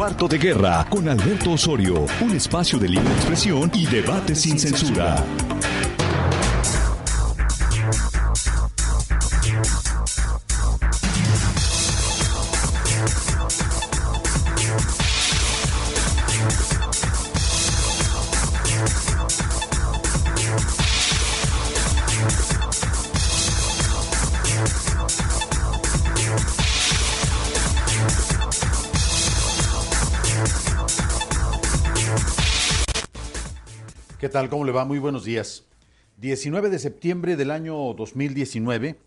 Cuarto de Guerra con Alberto Osorio, un espacio de libre expresión y debate sin censura. Tal? ¿Cómo le va? Muy buenos días. 19 de septiembre del año 2019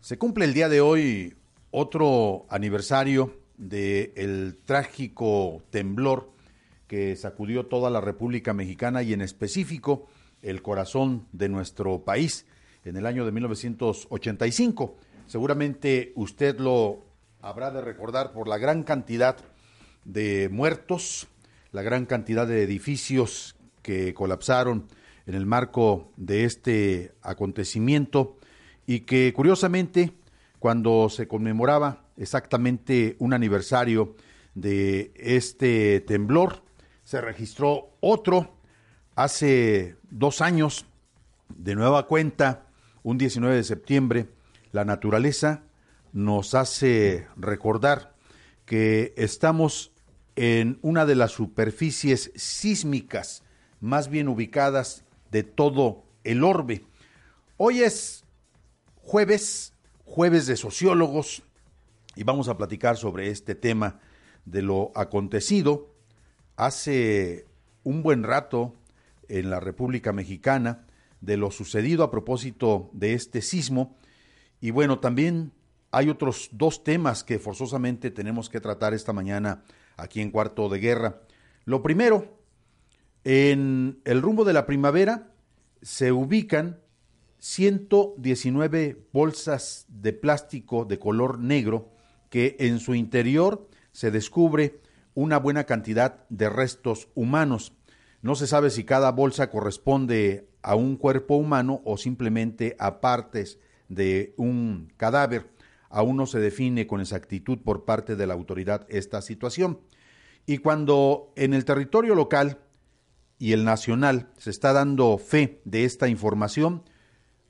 se cumple el día de hoy otro aniversario del trágico temblor que sacudió toda la República Mexicana y en específico el corazón de nuestro país en el año de 1985. Seguramente usted lo habrá de recordar por la gran cantidad de muertos, la gran cantidad de edificios que colapsaron en el marco de este acontecimiento y que curiosamente cuando se conmemoraba exactamente un aniversario de este temblor, se registró otro hace dos años, de nueva cuenta, un 19 de septiembre, la naturaleza nos hace recordar que estamos en una de las superficies sísmicas más bien ubicadas de todo el orbe. Hoy es jueves, jueves de sociólogos, y vamos a platicar sobre este tema de lo acontecido hace un buen rato en la República Mexicana, de lo sucedido a propósito de este sismo. Y bueno, también hay otros dos temas que forzosamente tenemos que tratar esta mañana aquí en Cuarto de Guerra. Lo primero, en el rumbo de la primavera se ubican 119 bolsas de plástico de color negro que en su interior se descubre una buena cantidad de restos humanos. No se sabe si cada bolsa corresponde a un cuerpo humano o simplemente a partes de un cadáver. Aún no se define con exactitud por parte de la autoridad esta situación. Y cuando en el territorio local y el nacional se está dando fe de esta información,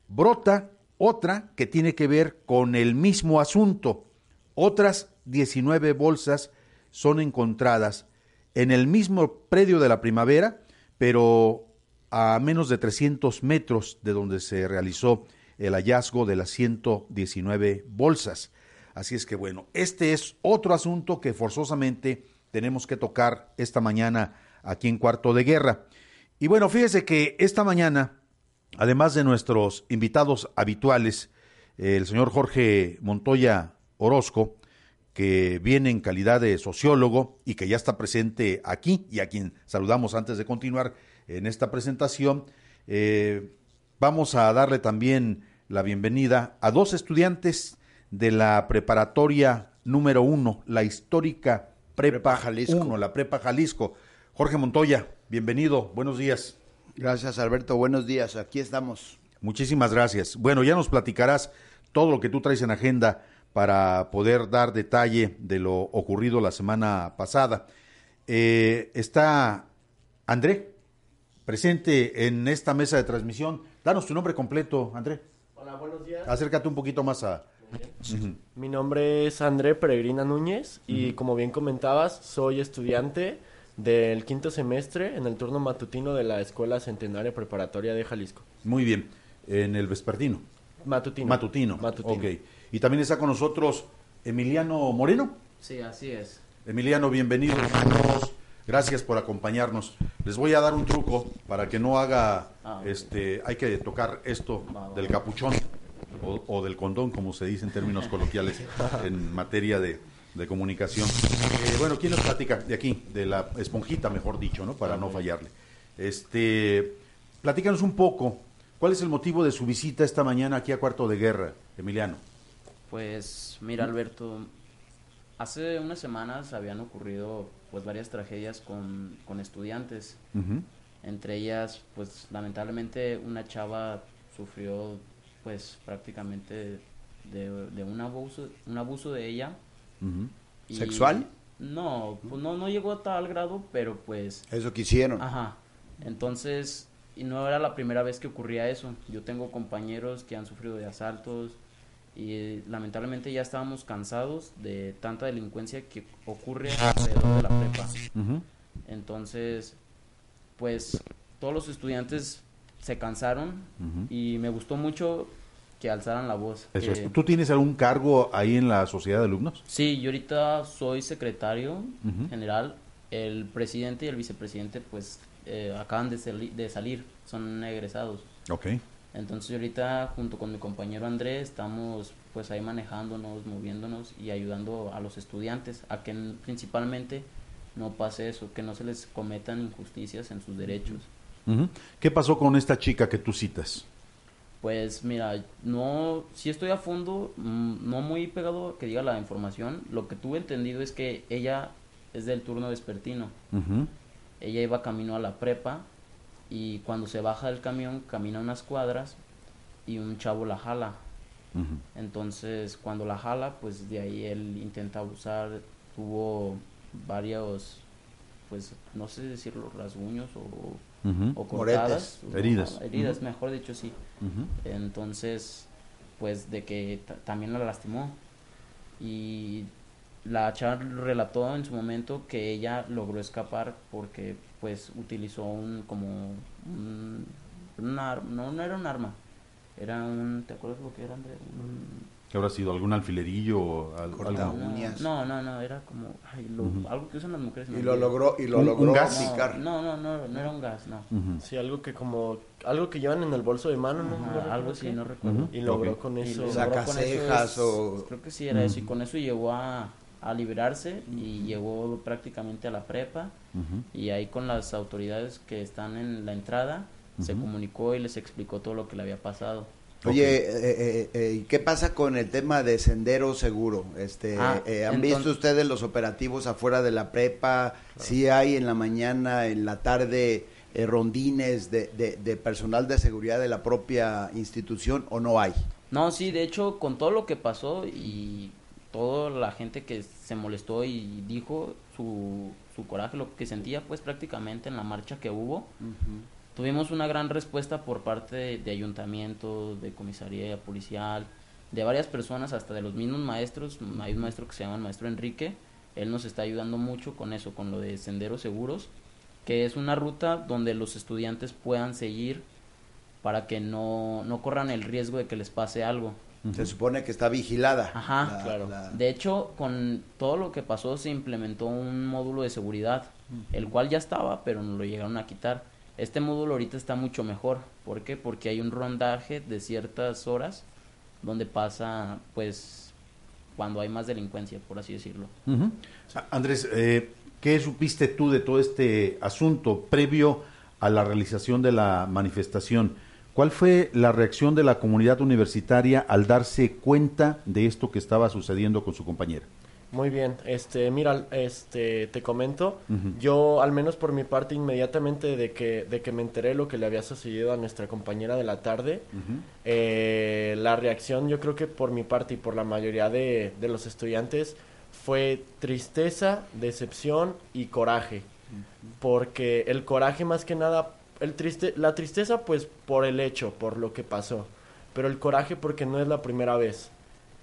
brota otra que tiene que ver con el mismo asunto. Otras 19 bolsas son encontradas en el mismo predio de la primavera, pero a menos de 300 metros de donde se realizó el hallazgo de las 119 bolsas. Así es que bueno, este es otro asunto que forzosamente tenemos que tocar esta mañana aquí en Cuarto de Guerra. Y bueno, fíjese que esta mañana, además de nuestros invitados habituales, el señor Jorge Montoya Orozco, que viene en calidad de sociólogo y que ya está presente aquí y a quien saludamos antes de continuar en esta presentación, eh, vamos a darle también la bienvenida a dos estudiantes de la preparatoria número uno, la histórica Prepa, Jalisco. Uno, la Prepa Jalisco. Jorge Montoya, bienvenido, buenos días. Gracias Alberto, buenos días, aquí estamos. Muchísimas gracias. Bueno, ya nos platicarás todo lo que tú traes en agenda para poder dar detalle de lo ocurrido la semana pasada. Eh, está André, presente en esta mesa de transmisión. Danos tu nombre completo, André. Hola, buenos días. Acércate un poquito más a... Mi nombre es André Peregrina Núñez y como bien comentabas, soy estudiante del quinto semestre en el turno matutino de la Escuela Centenaria Preparatoria de Jalisco. Muy bien, en el vespertino. Matutino. Matutino. Matutino. Ok. Y también está con nosotros Emiliano Moreno. Sí, así es. Emiliano, bienvenido. Todos. Gracias por acompañarnos. Les voy a dar un truco para que no haga, Ah, este, hay que tocar esto del capuchón o, o del condón, como se dice en términos coloquiales en materia de, de comunicación. Eh, bueno, ¿quién nos platica de aquí? De la esponjita, mejor dicho, ¿no? Para no fallarle. Este, platícanos un poco. ¿Cuál es el motivo de su visita esta mañana aquí a Cuarto de Guerra, Emiliano? Pues mira Alberto, hace unas semanas habían ocurrido pues varias tragedias con, con estudiantes. Entre ellas, pues lamentablemente una chava sufrió pues prácticamente de, de un abuso, un abuso de ella. Y- ¿Sexual? No, pues no, no llegó a tal grado, pero pues... Eso quisieron. Ajá. Entonces, y no era la primera vez que ocurría eso. Yo tengo compañeros que han sufrido de asaltos y eh, lamentablemente ya estábamos cansados de tanta delincuencia que ocurre alrededor de la prepa. Entonces, pues todos los estudiantes se cansaron y me gustó mucho que alzaran la voz. Eso que- es. ¿Tú tienes algún cargo ahí en la sociedad de alumnos? Sí, yo ahorita soy secretario general. El presidente y el vicepresidente pues eh, acaban de, sali- de salir, son egresados. Ok. Entonces yo ahorita junto con mi compañero Andrés estamos pues ahí manejándonos, moviéndonos y ayudando a los estudiantes a que principalmente no pase eso, que no se les cometan injusticias en sus derechos. ¿Qué pasó con esta chica que tú citas? Pues mira, no, si estoy a fondo, mm, no muy pegado a que diga la información, lo que tuve entendido es que ella es del turno vespertino, ella iba camino a la prepa y cuando se baja del camión camina unas cuadras y un chavo la jala, entonces cuando la jala pues de ahí él intenta abusar, tuvo varios, pues no sé decirlo, rasguños o, O Moretes. cortadas, Heridas. heridas mejor dicho sí. Entonces, pues de que ta- también la lastimó. Y la chava relató en su momento que ella logró escapar porque pues utilizó un como un, un no, no era un arma, era un, ¿te acuerdas lo que era André? Un- ¿Qué habrá sido? ¿Algún alfilerillo o al- Corta algo? no, uñas. no, no, no, era como ay, lo- algo que usan las mujeres. Y lo logró, y lo Un- un logró gas. aplicar. No, no, no, no, no era un gas, no. Sí, algo que como, algo que llevan en el bolso de mano, ¿no? Algo así, no recuerdo. Y logró con Y eso. logró Saca con eso cejas es- o- Creo que sí era eso. Y con eso llegó a, a liberarse y llegó prácticamente a la prepa. Y ahí con las autoridades que están en la entrada se comunicó y les explicó todo lo que le había pasado. Oye, eh, eh, eh, ¿y ¿qué pasa con el tema de sendero seguro? Este, Ah, eh, ¿Han entonces- visto ustedes los operativos afuera de la prepa? ¿Sí hay en la mañana, en la tarde, eh, rondines de, de- de personal de seguridad de la propia institución o no hay? No, sí, de hecho, con todo lo que pasó y toda la gente que se molestó y dijo su, su coraje, lo que sentía pues prácticamente en la marcha que hubo, tuvimos una gran respuesta por parte de, de ayuntamiento, de comisaría policial, de varias personas, hasta de los mismos maestros. Hay un maestro que se llama el maestro Enrique, él nos está ayudando mucho con eso, con lo de senderos seguros, que es una ruta donde los estudiantes puedan seguir para que no, no corran el riesgo de que les pase algo. Se supone que está vigilada. Ajá, la- claro. la- De hecho, con todo lo que pasó se implementó un módulo de seguridad, el cual ya estaba, pero nos lo llegaron a quitar. Este módulo ahorita está mucho mejor. ¿Por qué? Porque hay un rondaje de ciertas horas donde pasa, pues, cuando hay más delincuencia, por así decirlo. Ujú. A- Andrés, eh, ¿qué supiste tú de todo este asunto previo a la realización de la manifestación? ¿Cuál fue la reacción de la comunidad universitaria al darse cuenta de esto que estaba sucediendo con su compañera? Muy bien, este, mira, este, te comento, yo al menos por mi parte inmediatamente de que, de que me enteré lo que le había sucedido a nuestra compañera de la tarde, eh, la reacción yo creo que por mi parte y por la mayoría de, de los estudiantes fue tristeza, decepción y coraje, porque el coraje más que nada, el triste, la tristeza pues por el hecho, por lo que pasó, pero el coraje porque no es la primera vez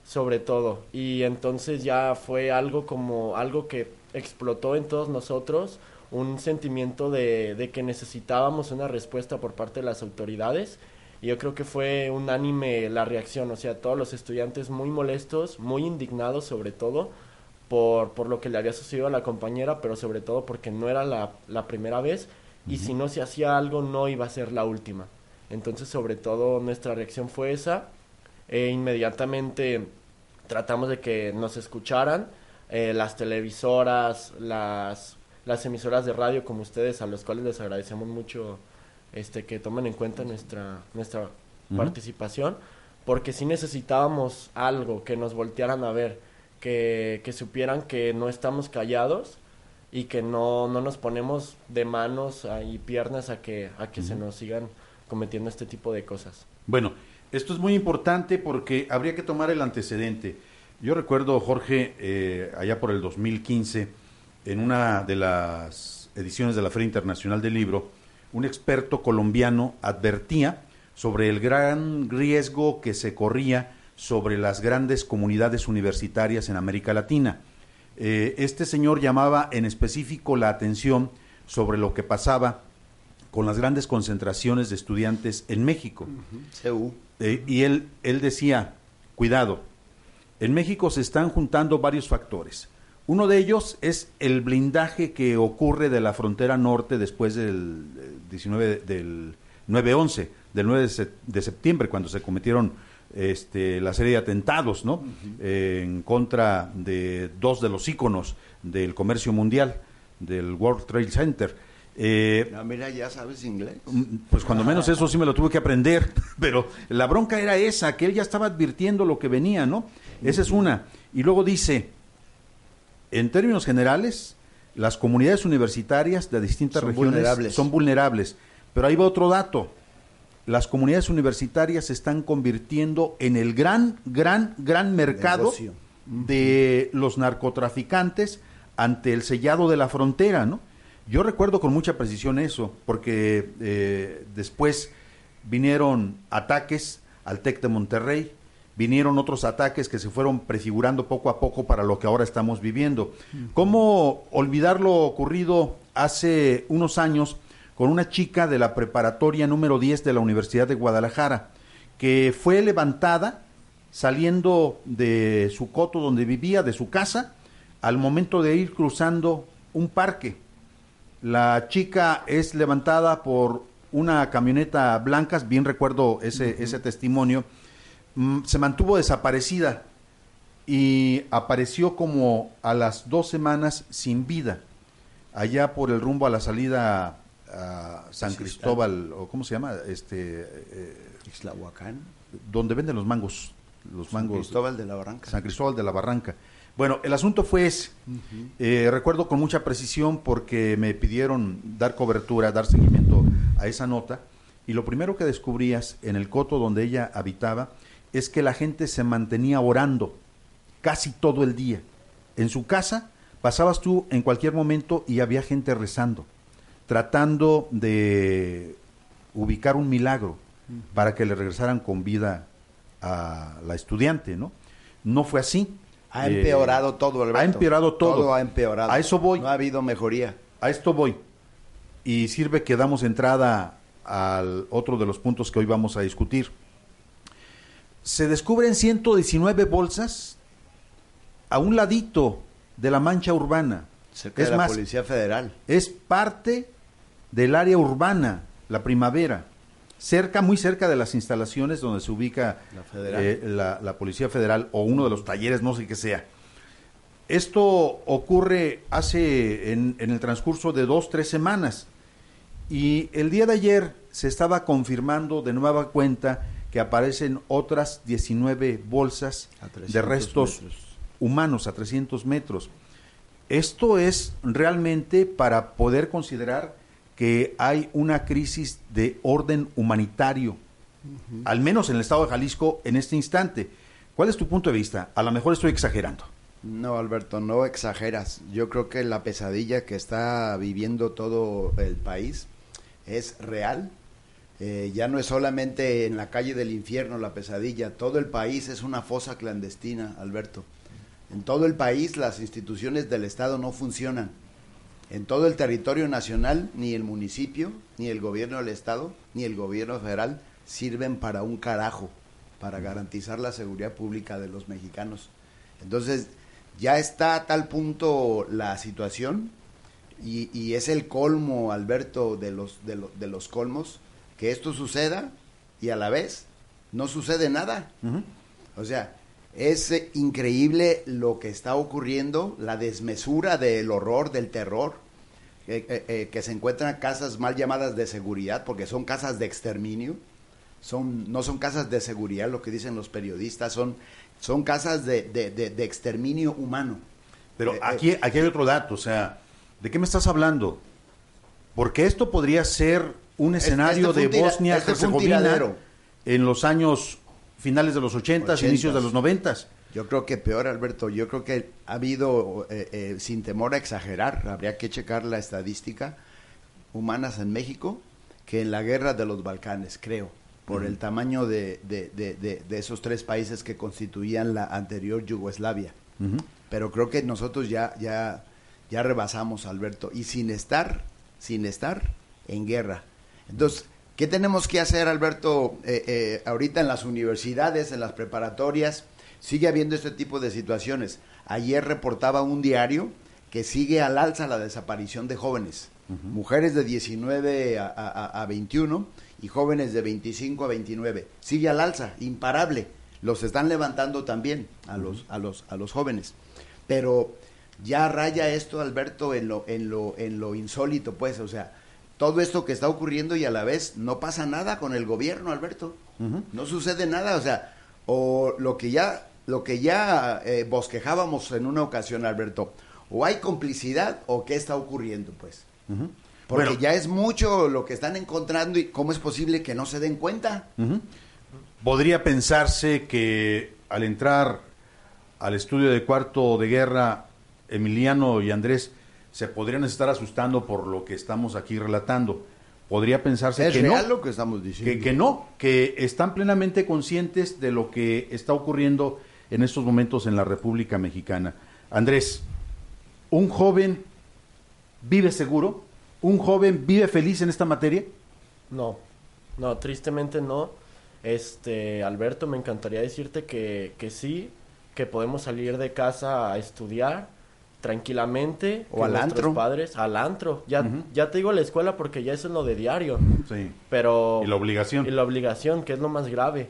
sobre todo. Y entonces ya fue algo como algo que explotó en todos nosotros, un sentimiento de, de que necesitábamos una respuesta por parte de las autoridades. Y yo creo que fue unánime la reacción, o sea, todos los estudiantes muy molestos, muy indignados sobre todo por, por lo que le había sucedido a la compañera, pero sobre todo porque no era la, la primera vez y si no se hacía algo no iba a ser la última. Entonces, sobre todo, nuestra reacción fue esa e inmediatamente tratamos de que nos escucharan eh, las televisoras, las, las emisoras de radio como ustedes, a los cuales les agradecemos mucho este que tomen en cuenta nuestra, nuestra participación, porque sí necesitábamos algo, que nos voltearan a ver, que, que supieran que no estamos callados y que no, no nos ponemos de manos ah, y piernas a que, a que se nos sigan cometiendo este tipo de cosas. Bueno, esto es muy importante porque habría que tomar el antecedente. Yo recuerdo, Jorge, eh, allá por el 2015, en una de las ediciones de la Feria Internacional del Libro, un experto colombiano advertía sobre el gran riesgo que se corría sobre las grandes comunidades universitarias en América Latina. Eh, este señor llamaba en específico la atención sobre lo que pasaba con las grandes concentraciones de estudiantes en México. Eh, y él, él decía, cuidado, en México se están juntando varios factores. Uno de ellos es el blindaje que ocurre de la frontera norte después del 19 eh, del 9-11, del 9 de septiembre, cuando se cometieron este, la serie de atentados ¿no? en contra de dos de los íconos del comercio mundial, del World Trade Center. Eh, ah, mira, ya sabes inglés. Mm, pues cuando menos eso sí me lo tuve que aprender, pero la bronca era esa, que él ya estaba advirtiendo lo que venía, ¿no? Esa es una. Y luego dice, en términos generales, las comunidades universitarias de distintas regiones son vulnerables. Pero ahí va otro dato. Las comunidades universitarias se están convirtiendo en el gran, gran, gran mercado de los narcotraficantes ante el sellado de la frontera, ¿no? Yo recuerdo con mucha precisión eso, porque eh, después vinieron ataques al TEC de Monterrey, vinieron otros ataques que se fueron prefigurando poco a poco para lo que ahora estamos viviendo. ¿Cómo olvidar lo ocurrido hace unos años con una chica de la preparatoria número 10 de la Universidad de Guadalajara, que fue levantada saliendo de su coto donde vivía, de su casa, al momento de ir cruzando un parque la chica es levantada por una camioneta blanca, bien recuerdo ese, ese testimonio, mm, se mantuvo desaparecida y apareció como a las dos semanas sin vida, allá por el rumbo a la salida a San Cristóbal, o ¿cómo se llama? Este, eh, Donde venden los mangos. Los mangos. San Cristóbal de la Barranca. San Cristóbal de la Barranca. Bueno, el asunto fue ese. Eh, recuerdo con mucha precisión porque me pidieron dar cobertura, dar seguimiento a esa nota. Y lo primero que descubrías en el coto donde ella habitaba es que la gente se mantenía orando casi todo el día. En su casa pasabas tú en cualquier momento y había gente rezando, tratando de ubicar un milagro para que le regresaran con vida a la estudiante, ¿no? No fue así. Ha empeorado todo, Alberto. Ha empeorado todo. Todo ha empeorado. A eso voy. No ha habido mejoría. A esto voy. Y sirve que damos entrada al otro de los puntos que hoy vamos a discutir. Se descubren 119 bolsas a un ladito de la mancha urbana. Cerca es de la Policía Federal. Es parte del área urbana, la primavera cerca, muy cerca de las instalaciones donde se ubica eh, la, Policía Federal o uno de los talleres, no sé qué sea. Esto ocurre hace en, el transcurso de dos, tres semanas. Y el día de ayer se estaba confirmando de nueva cuenta que aparecen otras 19 bolsas de restos humanos a 300 metros. Esto es realmente para poder considerar que hay una crisis de orden humanitario, al menos en el estado de Jalisco en este instante. ¿Cuál es tu punto de vista? A lo mejor estoy exagerando. No, Alberto, no exageras. Yo creo que la pesadilla que está viviendo todo el país es real. Eh, ya no es solamente en la calle del infierno la pesadilla, todo el país es una fosa clandestina, Alberto. En todo el país las instituciones del Estado no funcionan en todo el territorio nacional, ni el municipio, ni el gobierno del Estado, ni el gobierno federal sirven para un carajo, para garantizar la seguridad pública de los mexicanos. Entonces, ya está a tal punto la situación y, es el colmo, Alberto, de los, de, de, los colmos, que esto suceda y a la vez no sucede nada. O sea, es increíble lo que está ocurriendo, la desmesura del horror, del terror, eh, eh, que se encuentran casas mal llamadas de seguridad, porque son casas de exterminio, son, no son casas de seguridad, lo que dicen los periodistas, son, son casas de, de, exterminio humano. Pero eh, aquí, aquí hay otro dato, o sea, ¿de qué me estás hablando? Porque esto podría ser un escenario de Bosnia-Herzegovina en los años finales de los 80, inicios de los 90. Yo creo que peor, Alberto. Yo creo que ha habido, eh, eh, sin temor a exagerar, habría que checar la estadística, humanas en México que en la guerra de los Balcanes, creo, por el tamaño de, de, de, de, esos tres países que constituían la anterior Yugoslavia. Pero creo que nosotros ya, ya, ya rebasamos, Alberto, y sin estar, sin estar en guerra. Entonces, ¿qué tenemos que hacer, Alberto, eh, eh, ahorita en las universidades, en las preparatorias? Sigue habiendo este tipo de situaciones. Ayer reportaba un diario que sigue al alza la desaparición de jóvenes mujeres de 19 a, a, 21 y jóvenes de 25 a 29. Sigue al alza, imparable. Los están levantando también a los, a los, a los jóvenes. Pero ya raya esto, Alberto, en lo, en lo, en lo insólito, pues, o sea, todo esto que está ocurriendo y a la vez no pasa nada con el gobierno, Alberto. No sucede nada, o sea, o lo que ya, lo que ya eh, bosquejábamos en una ocasión, Alberto, o hay complicidad o qué está ocurriendo, pues. Porque ya es mucho lo que están encontrando y cómo es posible que no se den cuenta. Podría pensarse que al entrar al estudio de cuarto de guerra, Emiliano y Andrés se podrían estar asustando por lo que estamos aquí relatando. Podría pensarse que no, lo que estamos diciendo. Que, que no, que están plenamente conscientes de lo que está ocurriendo en estos momentos en la República Mexicana. Andrés, un joven vive seguro? ¿Un joven vive feliz en esta materia? No, no, tristemente no. Este, Alberto, me encantaría decirte que, que sí, que podemos salir de casa a estudiar tranquilamente o al antro. padres al antro. Ya ya te digo a la escuela porque ya eso es lo de diario. Sí. Pero y la obligación. y la obligación que es lo más grave.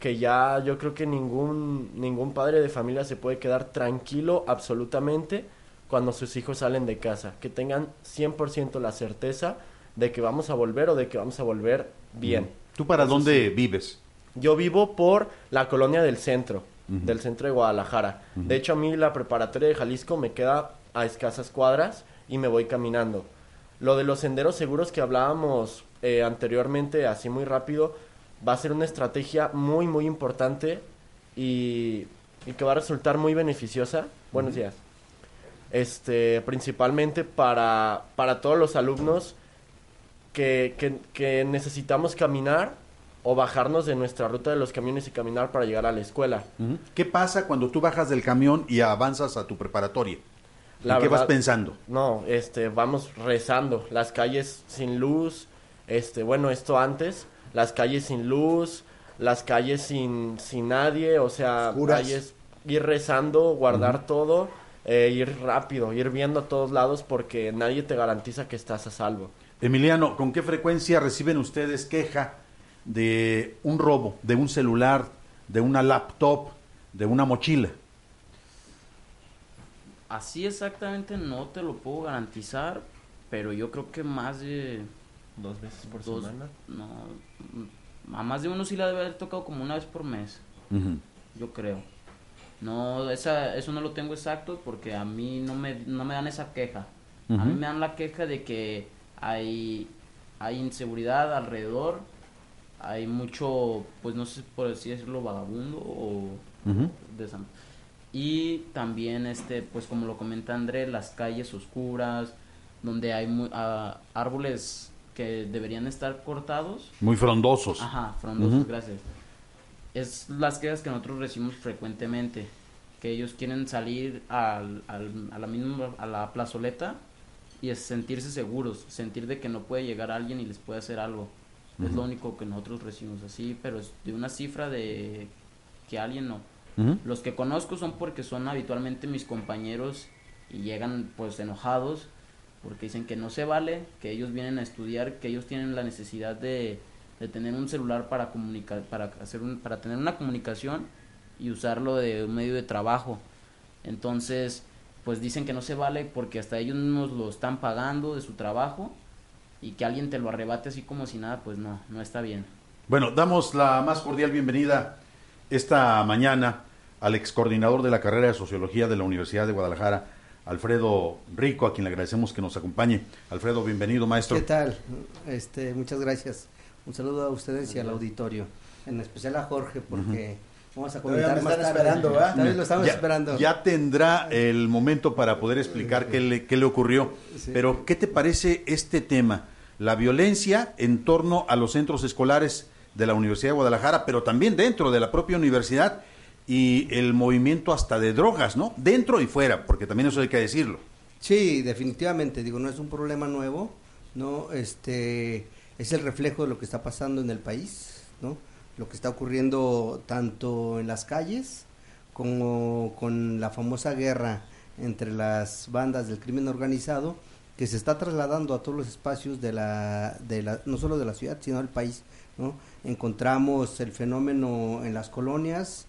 Que ya yo creo que ningún ningún padre de familia se puede quedar tranquilo absolutamente cuando sus hijos salen de casa, que tengan 100% la certeza de que vamos a volver o de que vamos a volver bien. ¿Tú para dónde vives? Yo vivo por la colonia del centro, del centro de Guadalajara. De hecho, a mí la preparatoria de Jalisco me queda a escasas cuadras y me voy caminando. Lo de los senderos seguros que hablábamos eh, anteriormente, así muy rápido, va a ser una estrategia muy, muy importante y, y que va a resultar muy beneficiosa. Buenos días este, principalmente para, para todos los alumnos que, que, necesitamos caminar o bajarnos de nuestra ruta de los camiones y caminar para llegar a la escuela. ¿Qué pasa cuando tú bajas del camión y avanzas a tu preparatoria? La qué vas pensando? No, este, vamos rezando. Las calles sin luz, este, bueno, esto antes, las calles sin luz, las calles sin, sin nadie, o sea, calles, ir rezando, guardar todo eh, ir rápido, ir viendo a todos lados porque nadie te garantiza que estás a salvo. Emiliano, ¿con qué frecuencia reciben ustedes queja de un robo, de un celular, de una laptop, de una mochila? Así exactamente no te lo puedo garantizar, pero yo creo que más de... ¿Dos veces por semana? No, a más de uno sí la debe haber tocado como una vez por mes, yo creo. No, esa, eso no lo tengo exacto porque a mí no me, no me dan esa queja. A mí me dan la queja de que hay, hay inseguridad alrededor, hay mucho, pues no sé por así decirlo, vagabundo o de Y también, este, pues como lo comenta André, las calles oscuras, donde hay árboles que deberían estar cortados. Muy frondosos. Ajá, frondosos, gracias es las quejas que nosotros recibimos frecuentemente, que ellos quieren salir al, al, a la misma a la plazoleta y es sentirse seguros, sentir de que no puede llegar alguien y les puede hacer algo. Es lo único que nosotros recibimos así, pero es de una cifra de que alguien no. Los que conozco son porque son habitualmente mis compañeros y llegan pues enojados porque dicen que no se vale, que ellos vienen a estudiar, que ellos tienen la necesidad de de tener un celular para comunicar, para hacer un, para tener una comunicación y usarlo de un medio de trabajo. Entonces, pues dicen que no se vale porque hasta ellos mismos lo están pagando de su trabajo y que alguien te lo arrebate así como si nada, pues no, no está bien. Bueno, damos la más cordial bienvenida esta mañana al ex coordinador de la carrera de Sociología de la Universidad de Guadalajara, Alfredo Rico, a quien le agradecemos que nos acompañe. Alfredo, bienvenido, maestro. ¿Qué tal? Este, muchas gracias. Un saludo a ustedes y al auditorio, en especial a Jorge, porque vamos a comentar me más están tarde. esperando, ¿verdad? Lo estamos ya, esperando. ya tendrá el momento para poder explicar qué le, qué le ocurrió. Sí. Pero, ¿qué te parece este tema? La violencia en torno a los centros escolares de la Universidad de Guadalajara, pero también dentro de la propia universidad y el movimiento hasta de drogas, ¿no? Dentro y fuera, porque también eso hay que decirlo. Sí, definitivamente, digo, no es un problema nuevo, no, este, es el reflejo de lo que está pasando en el país, ¿no? Lo que está ocurriendo tanto en las calles como con la famosa guerra entre las bandas del crimen organizado que se está trasladando a todos los espacios de la, de la no solo de la ciudad, sino del país, ¿no? Encontramos el fenómeno en las colonias,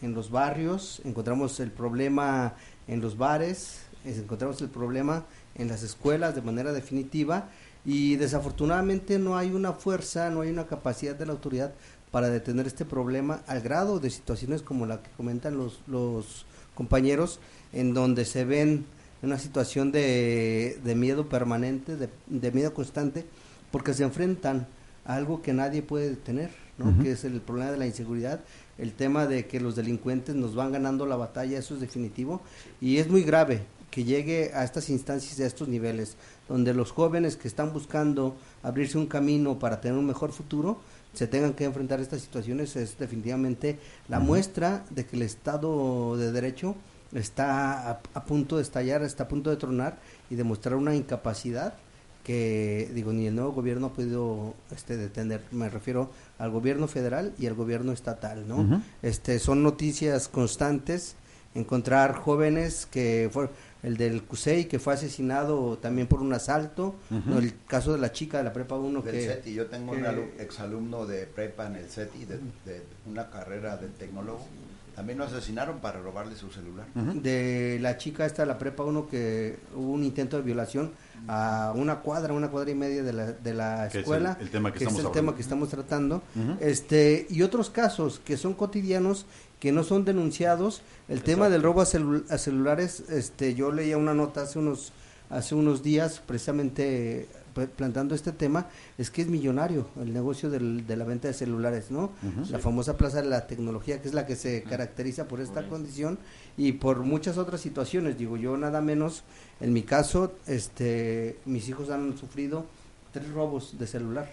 en los barrios, encontramos el problema en los bares, es- encontramos el problema en las escuelas de manera definitiva y desafortunadamente no hay una fuerza, no hay una capacidad de la autoridad para detener este problema al grado de situaciones como la que comentan los, los compañeros, en donde se ven en una situación de, de miedo permanente, de, de miedo constante, porque se enfrentan a algo que nadie puede detener, ¿no? Que es el problema de la inseguridad, el tema de que los delincuentes nos van ganando la batalla, eso es definitivo, y es muy grave que llegue a estas instancias y a estos niveles, donde los jóvenes que están buscando abrirse un camino para tener un mejor futuro, se tengan que enfrentar a estas situaciones, es definitivamente la muestra de que el Estado de Derecho está a, a punto de estallar, está a punto de tronar y demostrar una incapacidad que digo ni el nuevo gobierno ha podido este detener. Me refiero al gobierno federal y al gobierno estatal no este son noticias constantes encontrar jóvenes que fue el del CUSEI que fue asesinado también por un asalto el caso de la chica de la prepa 1 Del que CETI, yo tengo un que- exalumno de prepa en el CETI, de, de una carrera de tecnólogo. También lo asesinaron para robarle su celular. de la chica esta de la prepa 1 que hubo un intento de violación a una cuadra, una cuadra y media de la, de la Que es escuela, el- el tema que es estamos el tema que estamos tratando, este y otros casos que son cotidianos que no son denunciados. El tema del robo a, celu- a celulares, este yo leía una nota hace unos hace unos días precisamente pl- plantando este tema, es que es millonario el negocio del- de la venta de celulares, ¿no? La famosa Plaza de la Tecnología, que es la que se caracteriza por esta condición y por muchas otras situaciones. Digo, yo nada menos, en mi caso, este, mis hijos han sufrido tres robos de celular.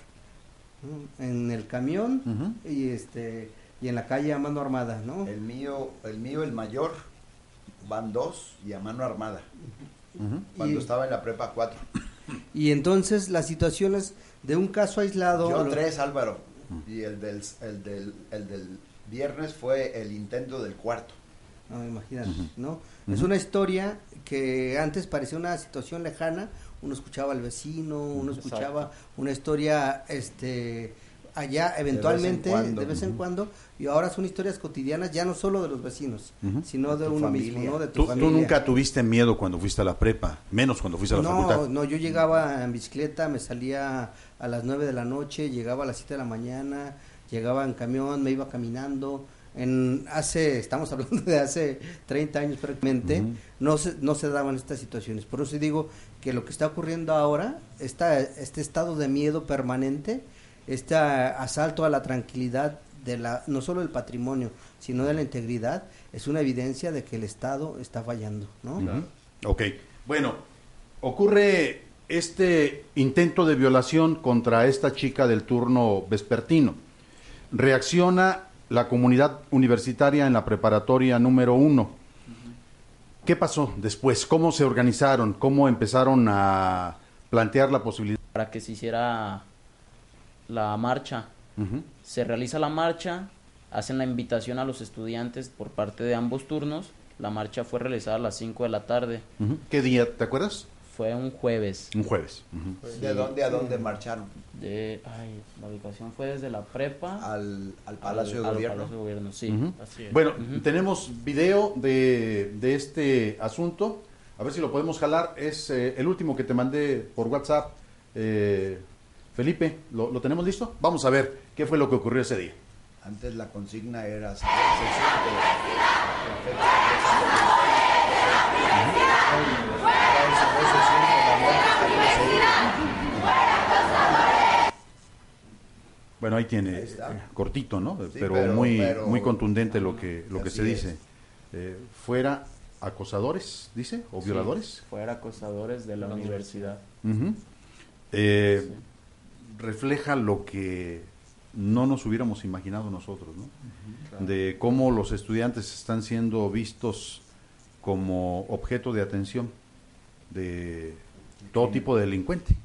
¿no? En el camión y este y en la calle a mano armada, ¿no? El mío, el mío, el mayor, van dos y a mano armada. Cuando Y- estaba en la prepa cuatro. Y entonces las situaciones de un caso aislado... Yo lo- tres, Álvaro. Y el del, el, del, el del viernes fue el intento del cuarto. No, imagínate, ¿no? Es una historia que antes parecía una situación lejana, uno escuchaba al vecino, uno escuchaba una historia este allá eventualmente de vez en cuando y ahora son historias cotidianas ya no solo de los vecinos, sino de uno familia. mismo, ¿no? De tu ¿Tú, tú familia. nunca tuviste miedo cuando fuiste a la prepa, menos cuando fuiste a la no, facultad. no, yo llegaba en bicicleta, me salía a las 9 de la noche, llegaba a las 7 de la mañana, llegaba en camión, me iba caminando. En hace, estamos hablando de hace 30 años prácticamente, no, se, no se daban estas situaciones. Por eso digo que lo que está ocurriendo ahora, esta, este estado de miedo permanente, este asalto a la tranquilidad de la, no solo del patrimonio, sino de la integridad, es una evidencia de que el Estado está fallando, ¿no? Ujú. Ok, bueno, ocurre este intento de violación contra esta chica del turno vespertino. Reacciona la comunidad universitaria en la preparatoria número uno. ¿Qué pasó después? ¿Cómo se organizaron? ¿Cómo empezaron a plantear la posibilidad? para que se hiciera la marcha. Se realiza la marcha, hacen la invitación a los estudiantes por parte de ambos turnos. La marcha fue realizada a las 5 de la tarde. ¿Qué día? ¿Te acuerdas? Fue un jueves. Un jueves. ¿De dónde a dónde marcharon? De, ay, la ubicación fue desde la prepa Al, al al- Palacio de al Gobierno. Palacio de Gobierno, sí. Ujú. Así es. Bueno, tenemos video de, de este asunto. A ver si lo podemos jalar. Es eh, el último que te mandé por WhatsApp. Eh, Felipe, ¿lo, lo tenemos listo? Vamos a ver qué fue lo que ocurrió ese día. Antes la consigna era... Bueno, ahí tiene, Ahí eh, cortito, ¿no? Sí, pero, pero- muy, pero- muy contundente lo que, lo que Así se dice. Eh, fuera acosadores, dice, o violadores. Fuera acosadores de la universidad. Eh, Refleja lo que no nos hubiéramos imaginado nosotros, ¿no? De cómo los estudiantes están siendo vistos como objeto de atención de todo tipo de delincuente.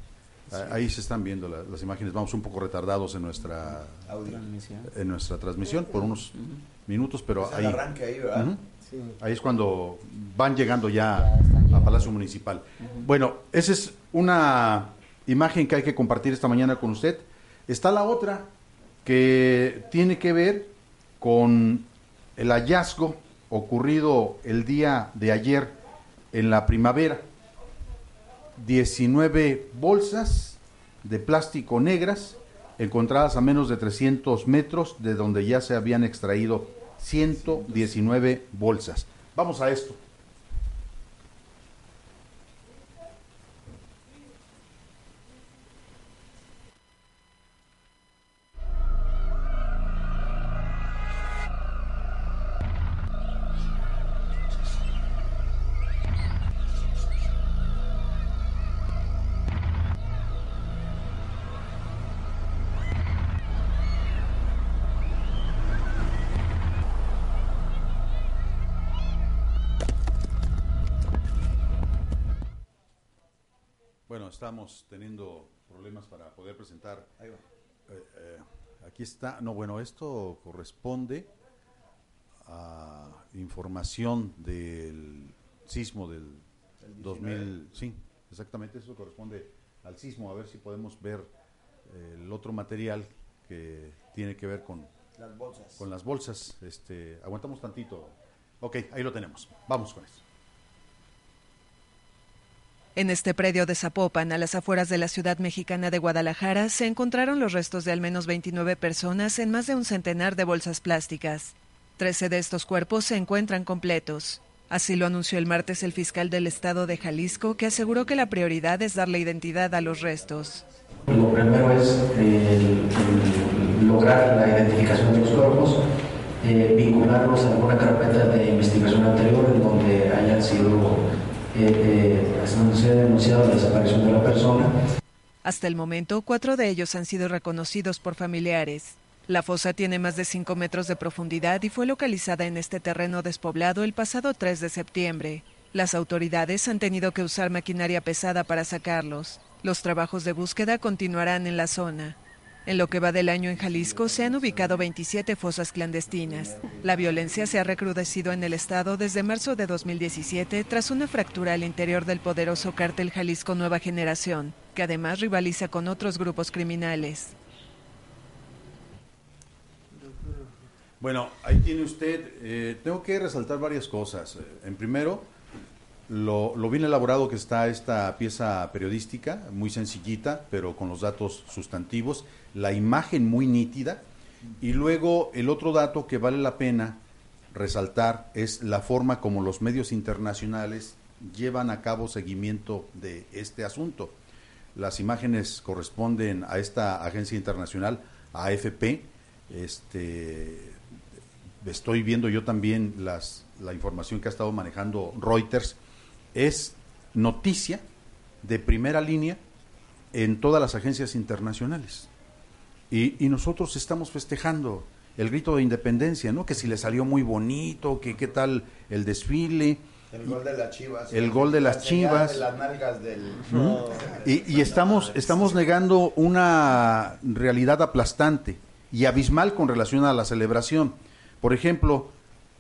Ah, Ahí se están viendo la- las imágenes. Vamos un poco retardados en nuestra Audio. En nuestra transmisión por unos minutos, pero ahí, arranque ahí, ¿verdad? Ahí es cuando van llegando ya a. Palacio Municipal. Bueno, esa es una imagen que hay que compartir esta mañana con usted. Está la otra que tiene que ver con el hallazgo ocurrido el día de ayer en la primavera. 19 bolsas de plástico negras encontradas a menos de 300 metros de donde ya se habían extraído 119 bolsas. Vamos a esto. Estamos teniendo problemas para poder presentar. Ahí va. Eh, eh, aquí está. No, bueno, esto corresponde a información del sismo del 2000. Sí, exactamente, eso corresponde al sismo. A ver si podemos ver eh, el otro material que tiene que ver con, Las bolsas. con las bolsas. Este, aguantamos tantito. Ok, ahí lo tenemos. Vamos con esto. En este predio de Zapopan, a las afueras de la ciudad mexicana de Guadalajara, se encontraron los restos de al menos 29 personas en más de un centenar de bolsas plásticas. Trece de estos cuerpos se encuentran completos. Así lo anunció el martes el fiscal del estado de Jalisco, que aseguró que la prioridad es darle identidad a los restos. Lo primero es el lograr la identificación de los cuerpos, eh, vincularlos a alguna carpeta de investigación anterior en donde hayan sido, eh, eh, la persona. Hasta el momento, cuatro de ellos han sido reconocidos por familiares. La fosa tiene más de 5 metros de profundidad y fue localizada en este terreno despoblado el pasado 3 de septiembre. Las autoridades han tenido que usar maquinaria pesada para sacarlos. Los trabajos de búsqueda continuarán en la zona. En lo que va del año en Jalisco se han ubicado 27 fosas clandestinas. La violencia se ha recrudecido en el estado desde marzo de 2017 tras una fractura al interior del poderoso cártel Jalisco Nueva Generación, que además rivaliza con otros grupos criminales. Bueno, ahí tiene usted, eh, tengo que resaltar varias cosas. Eh, En primero, lo, lo bien elaborado que está esta pieza periodística, muy sencillita, pero con los datos sustantivos, la imagen muy nítida, y luego el otro dato que vale la pena resaltar es la forma como los medios internacionales llevan a cabo seguimiento de este asunto. Las imágenes corresponden a esta agencia internacional, AFP, este, estoy viendo yo también las, la información que ha estado manejando Reuters, es noticia de primera línea en todas las agencias internacionales. Y, y nosotros estamos festejando el grito de independencia, ¿no? Que si le salió muy bonito, que qué tal el desfile. El gol de las chivas. El gol de las La Chivas. De las nalgas del. Y, y estamos, estamos negando una realidad aplastante y abismal con relación a la celebración. Por ejemplo,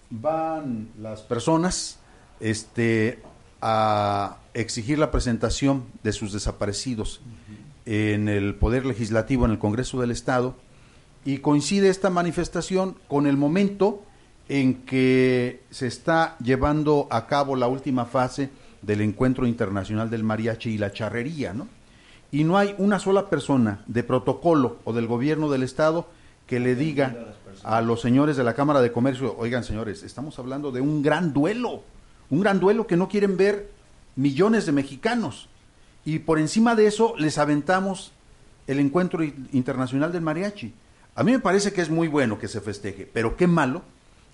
van las personas este, a exigir la presentación de sus desaparecidos en el Poder Legislativo, en el Congreso del Estado, y coincide esta manifestación con el momento en que se está llevando a cabo la última fase del encuentro internacional del mariachi y la charrería, ¿no? Y no hay una sola persona de protocolo o del gobierno del estado que le diga a los señores de la Cámara de Comercio, oigan señores, estamos hablando de un gran duelo, un gran duelo que no quieren ver millones de mexicanos. Y por encima de eso les aventamos el encuentro internacional del mariachi. A mí me parece que es muy bueno que se festeje, pero qué malo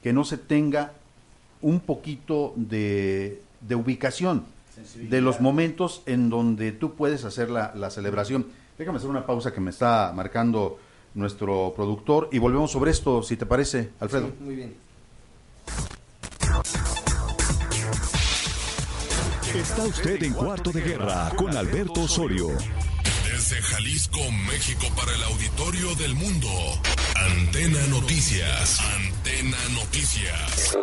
que no se tenga un poquito de, de ubicación de los momentos en donde tú puedes hacer la, la celebración. Déjame hacer una pausa que me está marcando nuestro productor y volvemos sobre esto, si te parece, Alfredo. Sí, muy bien. Está usted en Cuarto de Guerra con Alberto Osorio. Desde Jalisco, México, para el auditorio del mundo. Antena Noticias. Antena Noticias.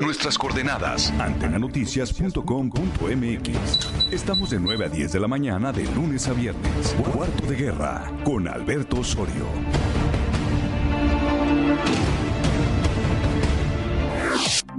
Nuestras coordenadas, antenanoticias.com.mx. Estamos de 9 a 10 de la mañana de lunes a viernes. Cuarto de Guerra con Alberto Osorio.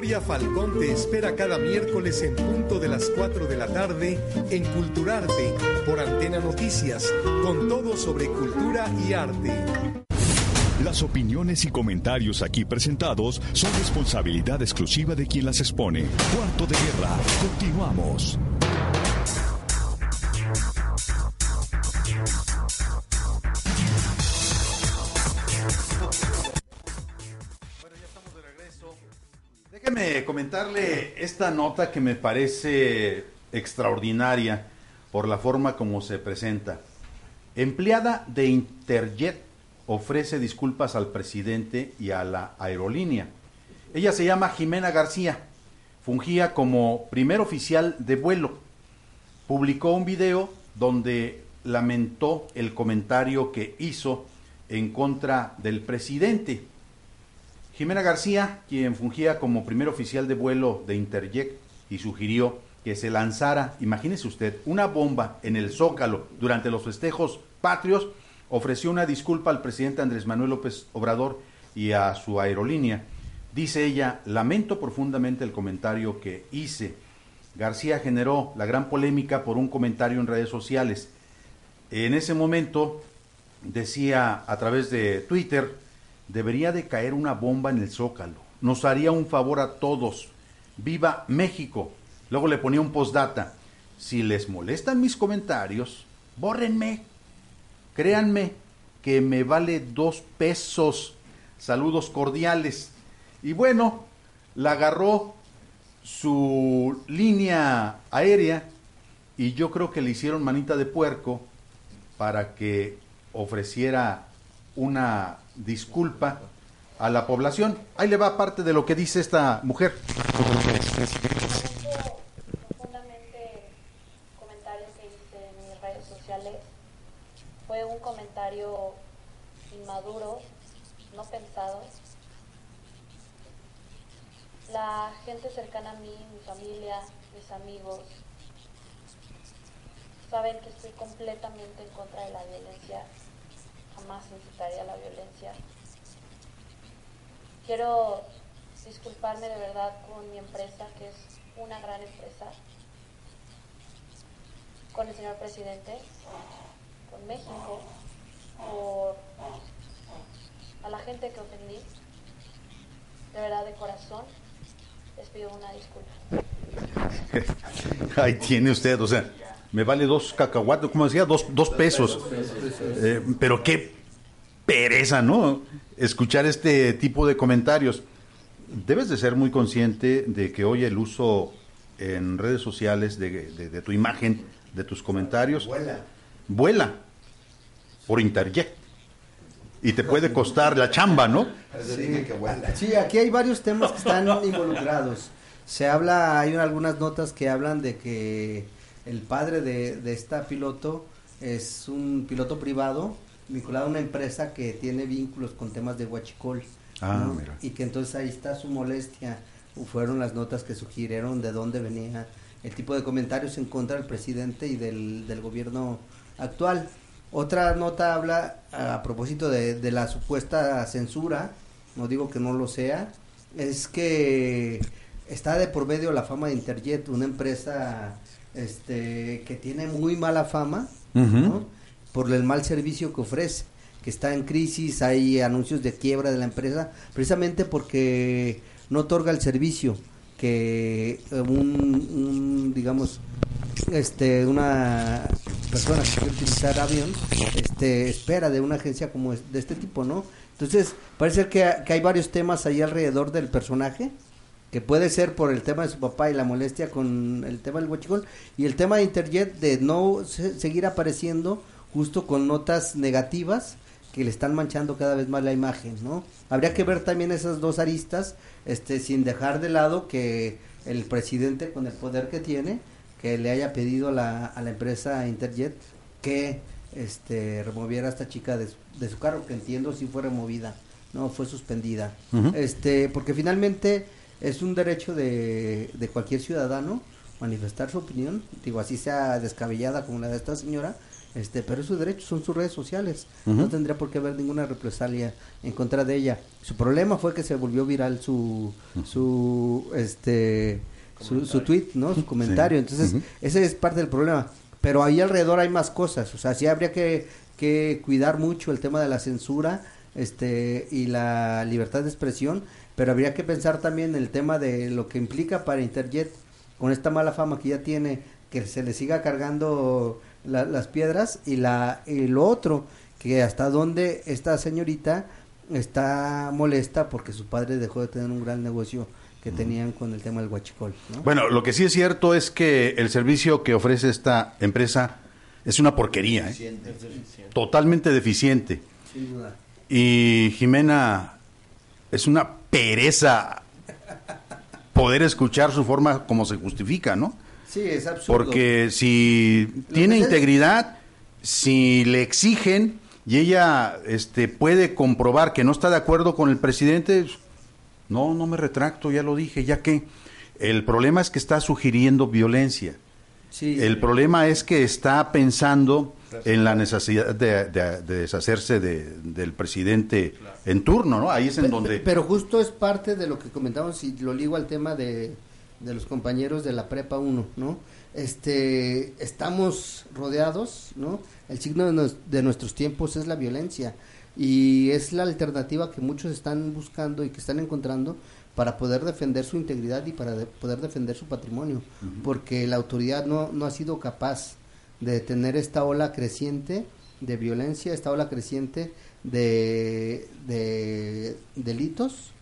Victoria Falcón te espera cada miércoles en punto de las 4 de la tarde en Culturarte por Antena Noticias, con todo sobre cultura y arte. Las opiniones y comentarios aquí presentados son responsabilidad exclusiva de quien las expone. Cuarto de Guerra, continuamos. Esta nota que me parece extraordinaria por la forma como se presenta. Empleada de Interjet ofrece disculpas al presidente y a la aerolínea. Ella se llama Jimena García, fungía como primer oficial de vuelo. Publicó un video donde lamentó el comentario que hizo en contra del presidente. Jimena García, quien fungía como primer oficial de vuelo de Interjet y sugirió que se lanzara, imagínese usted, una bomba en el Zócalo durante los festejos patrios, ofreció una disculpa al presidente Andrés Manuel López Obrador y a su aerolínea. Dice ella, lamento profundamente el comentario que hice. García generó la gran polémica por un comentario en redes sociales. En ese momento decía a través de Twitter, debería de caer una bomba en el Zócalo. Nos haría un favor a todos. Viva México. Luego le ponía un postdata. Si les molestan mis comentarios, bórrenme. Créanme que me vale dos pesos. Saludos cordiales. Y bueno, la agarró su línea aérea y yo creo que le hicieron manita de puerco para que ofreciera una disculpa a la población. Ahí le va parte de lo que dice esta mujer. Fue un comentario inmaduro, no pensado. La gente cercana a mí, mi familia, mis amigos, saben que estoy completamente en contra de la violencia. Jamás incitaría a la violencia. Quiero disculparme de verdad con mi empresa, que es una gran empresa, con el señor presidente, con México, por a la gente que ofendí. De verdad, de corazón, les pido una disculpa. Ahí tiene usted, o sea, me vale dos cacahuates, como decía, dos, dos pesos. Eh, pero qué pereza, ¿no? Escuchar este tipo de comentarios. Debes de ser muy consciente de que hoy el uso en redes sociales de, de- de tu imagen, de tus comentarios, Vuela. vuela por interjet. Y te puede costar la chamba, ¿no? Sí, que vuela. Sí, aquí hay varios temas que están involucrados. Se habla, hay algunas notas que hablan de que el padre de, de esta piloto es un piloto privado vinculado a una empresa que tiene vínculos con temas de huachicol. Ah, ¿no? mira. Y que entonces ahí está su molestia. Fueron las notas que sugirieron de dónde venía el tipo de comentarios en contra del presidente y del, del gobierno actual. Otra nota habla a propósito de, de la supuesta censura, no digo que no lo sea, es que está de por medio la fama de Interjet, una empresa este, que tiene muy mala fama, ¿no? por el mal servicio que ofrece, que está en crisis, hay anuncios de quiebra de la empresa, precisamente porque no otorga el servicio que eh, un, un, digamos este una persona que quiere utilizar avión este espera de una agencia como de este tipo no entonces parece que, que hay varios temas ahí alrededor del personaje que puede ser por el tema de su papá y la molestia con el tema del huachicol y el tema de Interjet de no se- seguir apareciendo justo con notas negativas que le están manchando cada vez más la imagen, ¿no? Habría que ver también esas dos aristas, este, sin dejar de lado que el presidente con el poder que tiene, que le haya pedido a la, a la empresa Interjet que este, removiera a esta chica de, su- de su carro, que entiendo si fue removida, no fue suspendida. Este, porque finalmente es un derecho de, de cualquier ciudadano manifestar su opinión, digo así sea descabellada como la de esta señora, este, pero es su derecho, son sus redes sociales, no tendría por qué haber ninguna represalia en contra de ella. Su problema fue que se volvió viral su, su, este, su, su tweet, ¿no? Su comentario, Sí. entonces ese es parte del problema. Pero ahí alrededor hay más cosas, o sea, sí habría que, que cuidar mucho el tema de la censura este y la libertad de expresión, pero habría que pensar también en el tema de lo que implica para Interjet con esta mala fama que ya tiene, que se le siga cargando la- las piedras y la y lo otro que hasta dónde esta señorita está molesta porque su padre dejó de tener un gran negocio que tenían con el tema del huachicol, ¿no? Bueno, lo que sí es cierto es que el servicio que ofrece esta empresa es una porquería, ¿eh? totalmente deficiente. Sin duda. Y Jimena, es una pereza poder escuchar su forma como se justifica, ¿no? Sí, es absurdo. Porque si tiene integridad, si le exigen y ella este, puede comprobar que no está de acuerdo con el presidente, no, no me retracto, ya lo dije, ya que el problema es que está sugiriendo violencia. Sí. El problema es que está pensando en la necesidad de, de- de deshacerse de- del presidente en turno, ¿no? Ahí es en donde... Pero justo es parte de lo que comentamos y lo ligo al tema de, de los compañeros de la Prepa 1, ¿no? Este, estamos rodeados, ¿no? El signo de, nos- de nuestros tiempos es la violencia y es la alternativa que muchos están buscando y que están encontrando para poder defender su integridad y para de- poder defender su patrimonio, porque la autoridad no, no ha sido capaz de detener esta ola creciente de violencia, esta ola creciente de, de delitos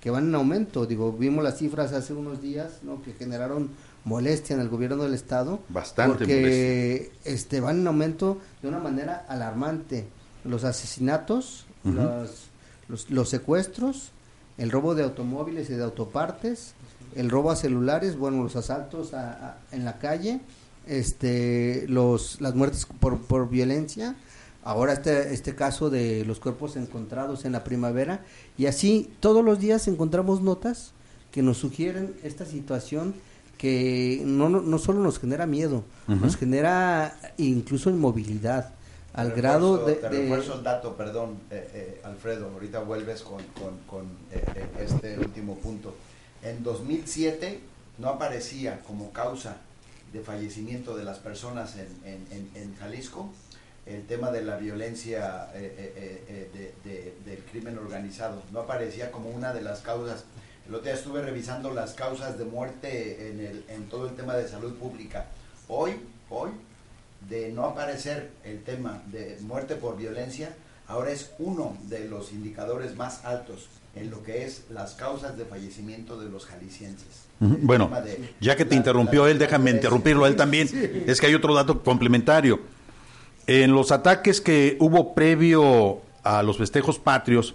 que van en aumento. Digo, vimos las cifras hace unos días, ¿no? Que generaron molestia en el gobierno del estado. Bastante porque este van en aumento de una manera alarmante. Los asesinatos, los, los, los secuestros, el robo de automóviles y de autopartes, el robo a celulares, bueno, los asaltos a- a- en la calle, este, los, las muertes por, por violencia, ahora este, este caso de los cuerpos encontrados en la primavera, y así todos los días encontramos notas que nos sugieren esta situación que no, no, no solo nos genera miedo, nos genera incluso inmovilidad, al Te grado de... Te de- refuerzo el dato, perdón, eh, eh, Alfredo, ahorita vuelves con, con- con, eh, eh, este último punto. En 2007 no aparecía como causa de fallecimiento de las personas en, en- en- Jalisco el tema de la violencia eh, eh, eh, de- del crimen organizado. No aparecía como una de las causas. El otro día estuve revisando las causas de muerte en, el, en todo el tema de salud pública. Hoy, hoy, de no aparecer el tema de muerte por violencia, ahora es uno de los indicadores más altos en lo que es las causas de fallecimiento de los jaliscienses. Bueno, ya que te interrumpió él, déjame interrumpirlo a él también. Es que hay otro dato complementario. En los ataques que hubo previo a los festejos patrios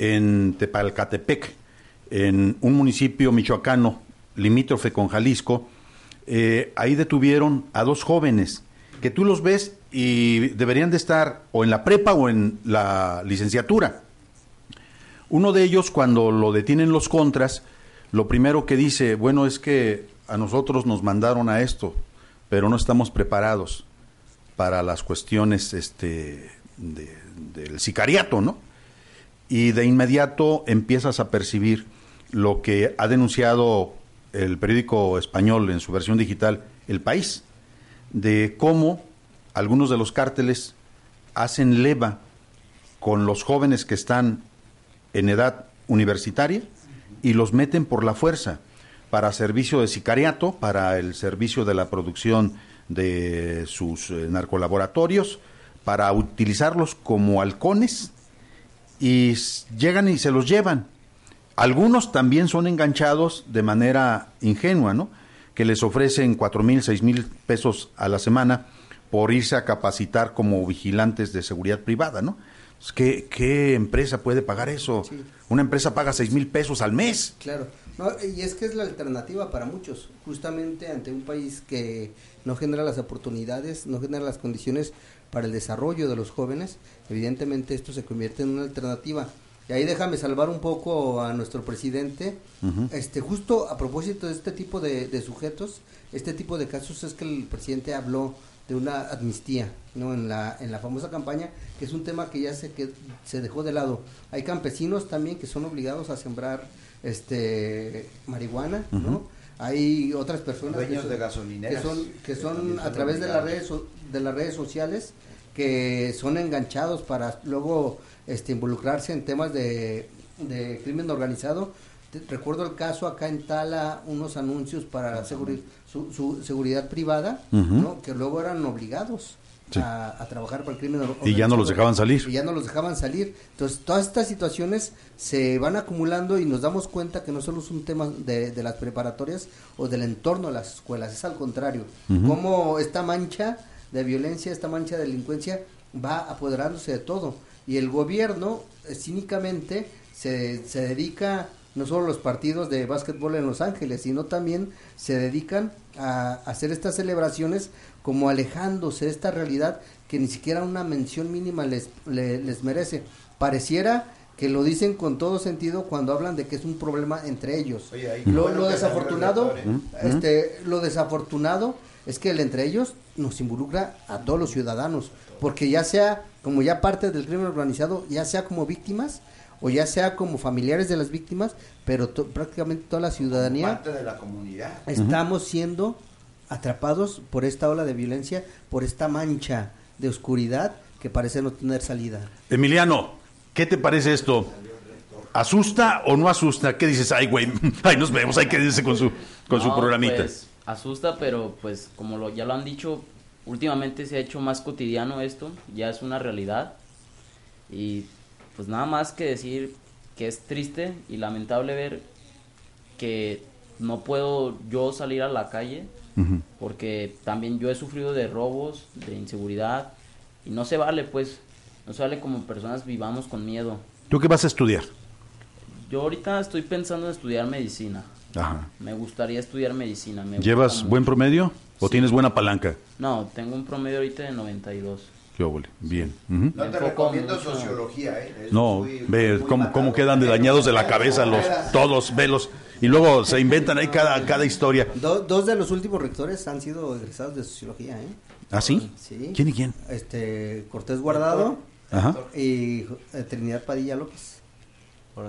en Tepalcatepec, en un municipio michoacano limítrofe con Jalisco, eh, ahí detuvieron a dos jóvenes que tú los ves y deberían de estar o en la prepa o en la licenciatura. Uno de ellos, cuando lo detienen los contras, lo primero que dice, bueno, es que a nosotros nos mandaron a esto, pero no estamos preparados para las cuestiones este, de- del sicariato, ¿no? Y de inmediato empiezas a percibir lo que ha denunciado el periódico español en su versión digital El País, de cómo algunos de los cárteles hacen leva con los jóvenes que están en edad universitaria y los meten por la fuerza para servicio de sicariato, para el servicio de la producción de sus eh, narcolaboratorios, para utilizarlos como halcones y llegan y se los llevan. Algunos también son enganchados de manera ingenua, ¿no? Que les ofrecen cuatro mil, seis mil pesos a la semana por irse a capacitar como vigilantes de seguridad privada, ¿no? Pues, ¿Qué, qué empresa puede pagar eso? Una empresa paga seis mil pesos al mes. Claro, no, y es que es la alternativa para muchos, justamente ante un país que no genera las oportunidades, no genera las condiciones para el desarrollo de los jóvenes, evidentemente esto se convierte en una alternativa. Y ahí déjame salvar un poco a nuestro presidente, este justo a propósito de este tipo de, de sujetos, este tipo de casos es que el presidente habló de una amnistía, ¿no? En la, en la famosa campaña, que es un tema que ya se, que se dejó de lado. Hay campesinos también que son obligados a sembrar este marihuana, ¿no? Ujú. Hay otras personas que Dueños son- de gasolineras, que son, que que son a son través de las redes so- de las redes sociales que son enganchados para luego este involucrarse en temas de, de crimen organizado. Te- recuerdo el caso acá en Tala, unos anuncios para seguri- su, su seguridad privada. ¿no? que luego eran obligados Sí. a, a trabajar para el crimen Y ya no los dejaban salir. Y ya no los dejaban salir. Entonces, todas estas situaciones se van acumulando y nos damos cuenta que no solo es un tema de, de las preparatorias o del entorno de las escuelas, es al contrario. Cómo esta mancha de violencia, esta mancha de delincuencia va apoderándose de todo. Y el gobierno eh, cínicamente se, se dedica no solo los partidos de básquetbol en Los Ángeles, sino también se dedican a hacer estas celebraciones como alejándose de esta realidad que ni siquiera una mención mínima les, le- les merece. Pareciera que lo dicen con todo sentido cuando hablan de que es un problema entre ellos. Oye, ahí lo, lo desafortunado, rector, ¿eh? este, lo desafortunado es que el entre ellos nos involucra a todos los ciudadanos, porque ya sea como ya parte del crimen organizado, ya sea como víctimas o ya sea como familiares de las víctimas, pero to- prácticamente toda la ciudadanía Parte de la comunidad. estamos siendo atrapados por esta ola de violencia, por esta mancha de oscuridad que parece no tener salida. Emiliano, ¿qué te parece esto? ¿Asusta o no asusta? ¿Qué dices? Ay, güey, ay, nos vemos, hay que irse con su, con su programita. pues, asusta, pero pues como lo, ya lo han dicho, últimamente se ha hecho más cotidiano esto, ya es una realidad. Y pues nada más que decir que es triste y lamentable ver que no puedo yo salir a la calle porque también yo he sufrido de robos, de inseguridad y no se vale pues, no se vale como personas vivamos con miedo. ¿Tú qué vas a estudiar? Yo ahorita estoy pensando en estudiar medicina. Ajá. Me gustaría estudiar medicina. me ¿Llevas buen promedio o Sí. tienes buena palanca? No, tengo un promedio ahorita de 92. Qué óvole, bien. Ujú. No te recomiendo sociología, ¿eh? Es No, muy- ve muy cómo, cómo quedan de dañados de la cabeza los todos, velos. Y luego se inventan ahí cada, cada historia. Do- dos de los últimos rectores han sido egresados de sociología, ¿eh? ¿Ah, sí? Sí. ¿Quién y quién? Este, Cortés Guardado Ajá. y eh, Trinidad Padilla López.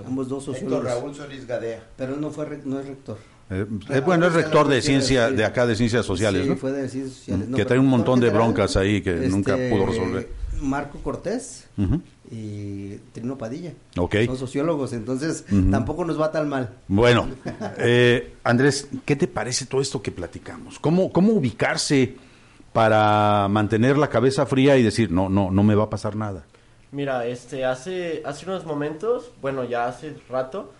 Ambos dos Héctor sociólogos. Raúl Solís Gadea. Pero él no fue re- no es rector. Eh, eh, bueno, es rector de ciencia, de acá de ciencias sociales, Sí, ¿no? fue de ciencias sociales. No, que trae un montón de broncas ahí que nunca este, pudo resolver. Marco Cortés y Trino Padilla. Ok. Son sociólogos, entonces tampoco nos va tan mal. Bueno, eh, Andrés, ¿qué te parece todo esto que platicamos? ¿Cómo, ¿Cómo ubicarse para mantener la cabeza fría y decir, no, no, no me va a pasar nada? Mira, este, hace, hace unos momentos, bueno, ya hace rato,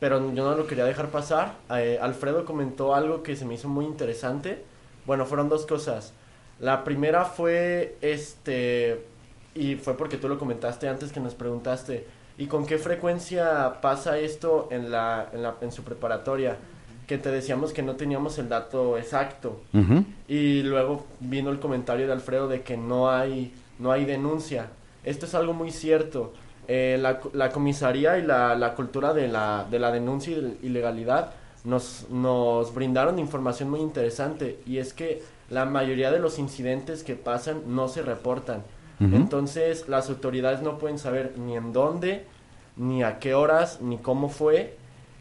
pero yo no lo quería dejar pasar. eh, Alfredo comentó algo que se me hizo muy interesante. Bueno, fueron dos cosas. La primera fue, este, y fue porque tú lo comentaste antes que nos preguntaste, ¿y con qué frecuencia pasa esto en, la, en, la, en su preparatoria? Que te decíamos que no teníamos el dato exacto. Y luego vino el comentario de Alfredo de que no hay, no hay denuncia. Esto es algo muy cierto. Eh, la, la comisaría y la, la cultura de la, de la denuncia y de ilegalidad nos, nos brindaron información muy interesante y es que la mayoría de los incidentes que pasan no se reportan. Entonces las autoridades no pueden saber ni en dónde, ni a qué horas, ni cómo fue.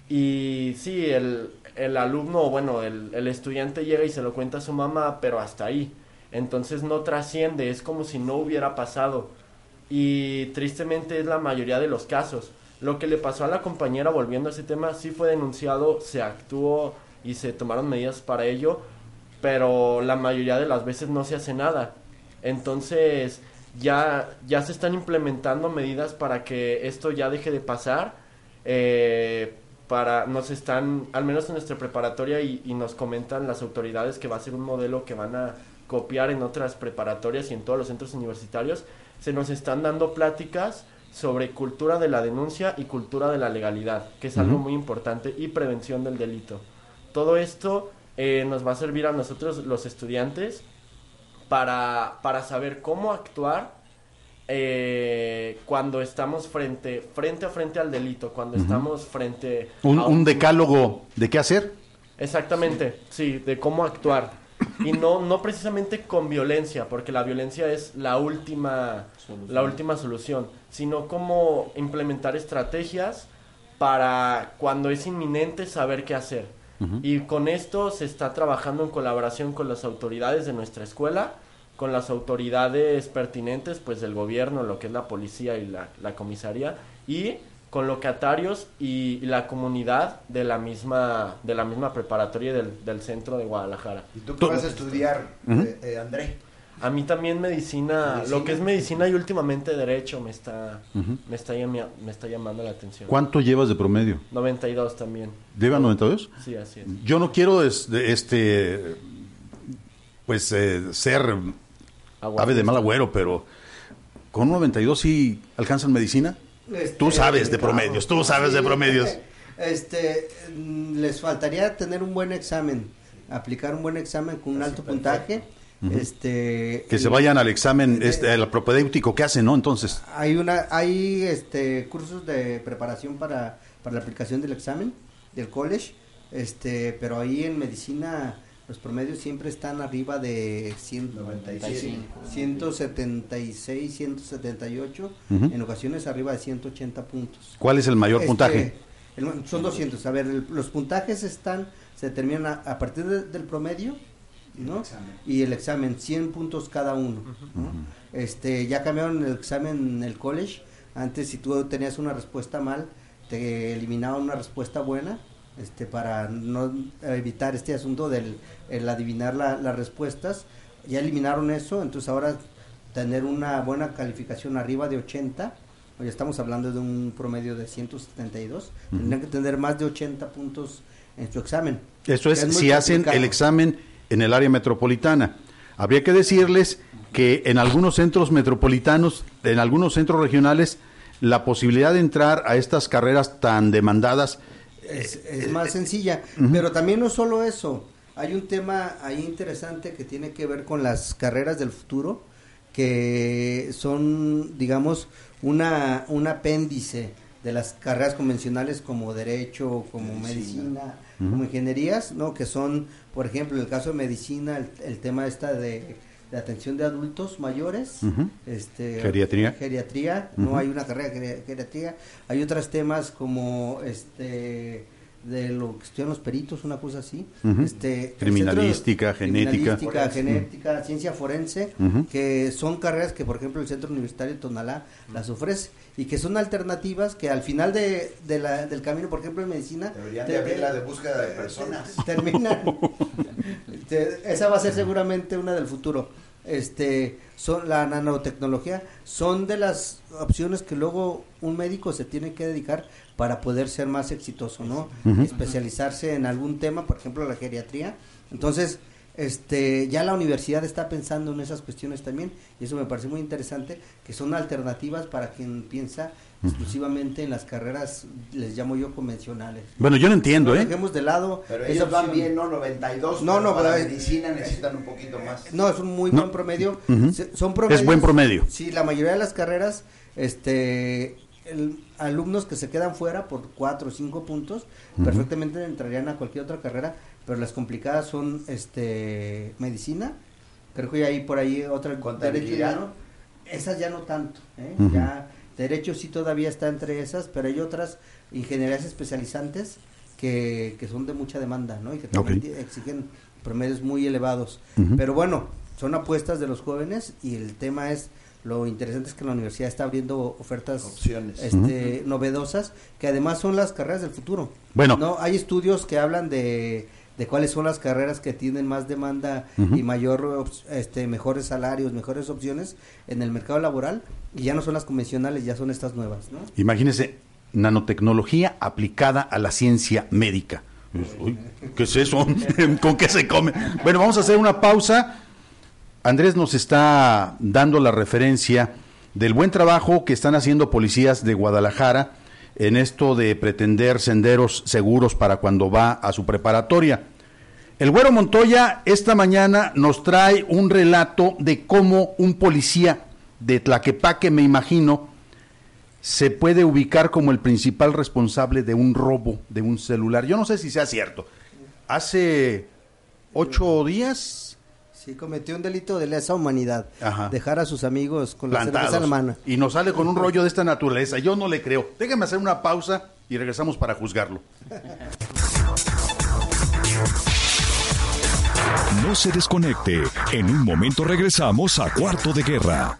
Y sí, el, el alumno, bueno, el, el estudiante llega y se lo cuenta a su mamá, pero hasta ahí. Entonces no trasciende, es como si no hubiera pasado. Y tristemente es la mayoría de los casos. Lo que le pasó a la compañera, volviendo a ese tema, sí fue denunciado, se actuó y se tomaron medidas para ello, pero la mayoría de las veces no se hace nada. Entonces ya, ya se están implementando medidas para que esto ya deje de pasar. Eh, para nos están, al menos en nuestra preparatoria, y, y nos comentan las autoridades que va a ser un modelo que van a copiar en otras preparatorias y en todos los centros universitarios, se nos están dando pláticas sobre cultura de la denuncia y cultura de la legalidad, que es algo muy importante, y prevención del delito. Todo esto eh, nos va a servir a nosotros los estudiantes para, para saber cómo actuar eh, cuando estamos frente, frente a frente al delito, cuando estamos frente Un, a un decálogo de qué hacer. Exactamente, sí, de cómo actuar. Y no, no precisamente con violencia, porque la violencia es la última, Solución. la última solución, sino cómo implementar estrategias para cuando es inminente saber qué hacer. Y con esto se está trabajando en colaboración con las autoridades de nuestra escuela, con las autoridades pertinentes, pues del gobierno, lo que es la policía y la, la comisaría, y con locatarios y, y la comunidad de la misma, de la misma preparatoria del, del centro de Guadalajara. ¿Y tú qué vas a estudiar, eh, eh, André? A mí también medicina, ¿Medicina? lo que es medicina y últimamente derecho me está, me está, me está llamando la atención. ¿Cuánto llevas de promedio? 92 también. ¿Lleva 92? Sí, así es. Yo no quiero es- de- este pues eh, ser ave de mal agüero, pero con 92 sí alcanzan medicina. Este, Tú sabes de promedios, tú sabes de promedios. Este, mm, les faltaría tener un buen examen, aplicar un buen examen con un alto puntaje. Este, Que se vayan al examen este, al propedéutico que hacen, ¿no? Entonces, Hay una, hay este cursos de preparación para, para la aplicación del examen del college, este, pero ahí en medicina los promedios siempre están arriba de 100, 95. 176, 178, Ujú. en ocasiones arriba de 180 puntos. ¿cuál es el mayor Este, puntaje? el- son 200. A ver, el- los puntajes están, se determinan a, a partir de- del promedio, ¿no? Y el examen, 100 puntos cada uno. ¿no? Este, ya cambiaron el examen en el college. Antes, si tú tenías una respuesta mal, te eliminaban una respuesta buena. Este, para no evitar este asunto del el adivinar la- las respuestas, ya eliminaron eso, entonces ahora tener una buena calificación arriba de 80, hoy estamos hablando de un promedio de 172, Ujú. tendrían que tener más de 80 puntos en su examen. Eso es si hacen el examen en el área metropolitana. Habría que decirles que en algunos centros metropolitanos, en algunos centros regionales, la posibilidad de entrar a estas carreras tan demandadas es, es más sencilla. ujú. Pero también no solo eso. Hay un tema ahí interesante que tiene que ver con las carreras del futuro, que son, digamos, una, un apéndice de las carreras convencionales como derecho, como medicina, como ingenierías, ¿no? Que son, por ejemplo, en el caso de medicina, el, el tema esta de, de atención de adultos mayores, este, Geriatría. geriatría, no hay una carrera de geri- geriatría, hay otros temas como este de lo que estudian los peritos, una cosa así, este Criminalística, centro- genética. criminalística, Forense. genética, ciencia forense, que son carreras que por ejemplo el Centro Universitario de Tonalá las ofrece y que son alternativas que al final de, de la- del camino, por ejemplo en medicina, Deberían te- de abrir la de búsqueda de personas. terminan. Te- esa va a ser seguramente una del futuro. Este, son la nanotecnología, son de las opciones que luego un médico se tiene que dedicar para poder ser más exitoso, ¿no? Especializarse en algún tema, por ejemplo, la geriatría. Entonces, este, ya la universidad está pensando en esas cuestiones también, y eso me parece muy interesante, que son alternativas para quien piensa exclusivamente en las carreras, les llamo yo convencionales. Bueno, yo no entiendo, No ¿eh? dejemos de lado Pero ellos van bien, ¿no? 92. No, pero no, para pero- medicina necesitan un poquito más. No, es un muy No. buen promedio. Son Es promedios. buen promedio. Sí, la mayoría de las carreras, este, el- alumnos que se quedan fuera por cuatro o cinco puntos, perfectamente entrarían a cualquier otra carrera, pero las complicadas son, este, medicina. Creo que hay por ahí otra Contabilidad. derecho, ¿no? Esas ya no tanto, ¿eh? Ya derecho sí todavía está entre esas, pero hay otras ingenierías especializantes que, que son de mucha demanda, ¿no? Y que también exigen promedios muy elevados. Pero bueno, son apuestas de los jóvenes y el tema es lo interesante es que la universidad está abriendo ofertas Opciones. este, novedosas que además son las carreras del futuro. Bueno. no hay estudios que hablan de, de cuáles son las carreras que tienen más demanda y mayor este mejores salarios, mejores opciones en el mercado laboral y ya no son las convencionales, ya son estas nuevas, ¿no? Imagínese, nanotecnología aplicada a la ciencia médica. Uy, ¿Qué es eso? ¿Con qué se come? Bueno, vamos a hacer una pausa. Andrés nos está dando la referencia del buen trabajo que están haciendo policías de Guadalajara en esto de pretender senderos seguros para cuando va a su preparatoria. El Güero Montoya esta mañana nos trae un relato de cómo un policía de Tlaquepaque, me imagino, se puede ubicar como el principal responsable de un robo de un celular. Yo no sé si sea cierto. Hace ocho días Sí, cometió un delito de lesa humanidad. Ajá. Dejar a sus amigos con la cerveza plantados en la mano. y nos sale con un rollo de esta naturaleza. Yo no le creo. Déjame hacer una pausa y regresamos para juzgarlo. No se desconecte. En un momento regresamos a Cuarto de Guerra.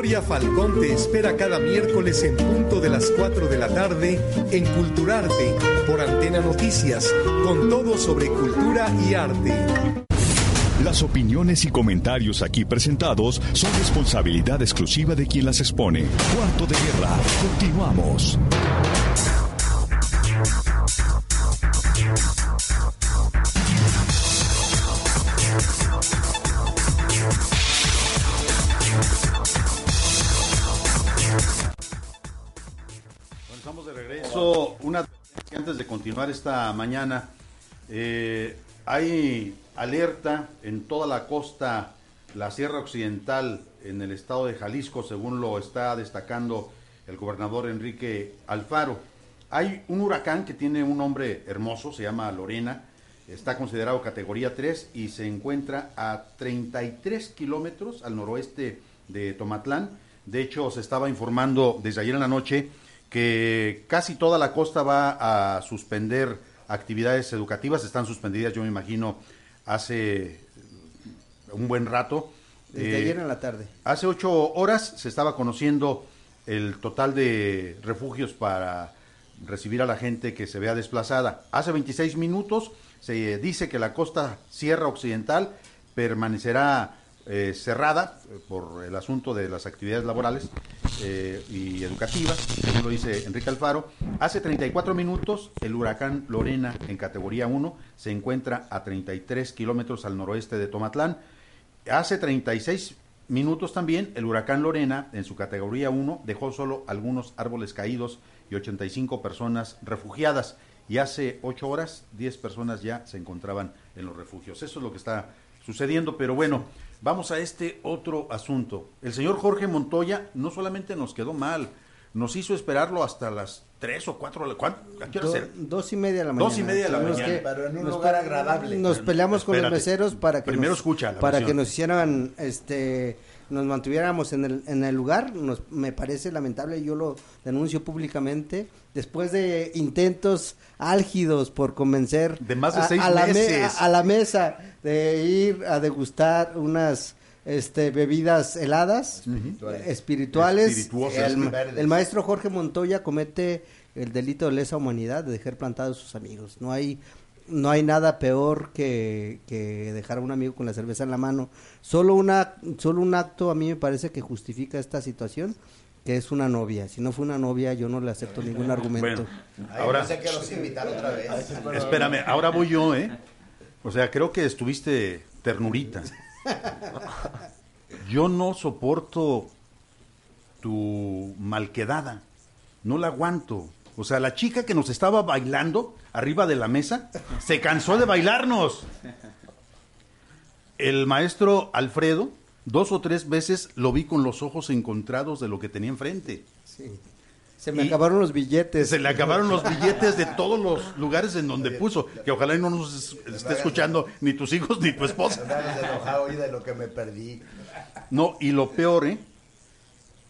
Victoria Falcón te espera cada miércoles en punto de las 4 de la tarde en Culturarte por Antena Noticias, con todo sobre cultura y arte. Las opiniones y comentarios aquí presentados son responsabilidad exclusiva de quien las expone. Cuarto de Guerra. Continuamos. Regreso. Una antes de continuar esta mañana, eh, hay alerta en toda la costa, la Sierra Occidental, en el estado de Jalisco, según lo está destacando el gobernador Enrique Alfaro. Hay un huracán que tiene un nombre hermoso, se llama Lorena, está considerado categoría 3 y se encuentra a 33 kilómetros al noroeste de Tomatlán. De hecho, se estaba informando desde ayer en la noche que casi toda la costa va a suspender actividades educativas, están suspendidas, yo me imagino, hace un buen rato. Desde Eh, ayer en la tarde. Hace ocho horas se estaba conociendo el total de refugios para recibir a la gente que se vea desplazada. Hace 26 minutos se dice que la costa Sierra Occidental permanecerá eh, cerrada eh, por el asunto de las actividades laborales eh, y educativas, según lo dice Enrique Alfaro. Hace 34 minutos el huracán Lorena en categoría 1 se encuentra a 33 kilómetros al noroeste de Tomatlán. Hace 36 minutos también el huracán Lorena en su categoría 1 dejó solo algunos árboles caídos y 85 personas refugiadas. Y hace 8 horas 10 personas ya se encontraban en los refugios. Eso es lo que está sucediendo, pero bueno, vamos a este otro asunto. El señor Jorge Montoya no solamente nos quedó mal, nos hizo esperarlo hasta las 3 o 4, ¿cuánto? ¿A qué hora Do- será? dos y media de la mañana. Dos y media de la mañana. que- Pero en un nos lugar agradable. Nos peleamos con los Espérate. meseros para que Primero nos, escucha la para versión. que nos hicieran este nos mantuviéramos en el, en el lugar, nos, me parece lamentable, yo lo denuncio públicamente, después de intentos álgidos por convencer De más de a, seis a la me- a, a la mesa de ir a degustar unas este, bebidas heladas, espirituales, el, el maestro Jorge Montoya comete el delito de lesa humanidad de dejar plantados a sus amigos. No hay no hay nada peor que, que dejar a un amigo con la cerveza en la mano. Solo una solo un acto a mí me parece que justifica esta situación, que es una novia. Si no fue una novia, yo no le acepto ningún argumento. Bueno, ahora, sé que los invitar otra vez. Espérame, ahora voy yo, ¿eh? O sea, creo que estuviste ternurita. Yo no soporto tu malquedada. No la aguanto. O sea, la chica que nos estaba bailando arriba de la mesa se cansó de bailarnos. El maestro Alfredo, dos o tres veces lo vi con los ojos encontrados de lo que tenía enfrente. Sí. Se me acabaron los billetes. Se le acabaron los billetes de todos los lugares en donde puso. Que ojalá no nos esté escuchando ni tus hijos ni tu esposa. Me enojado hoy de lo que me perdí. No, y lo peor, ¿eh?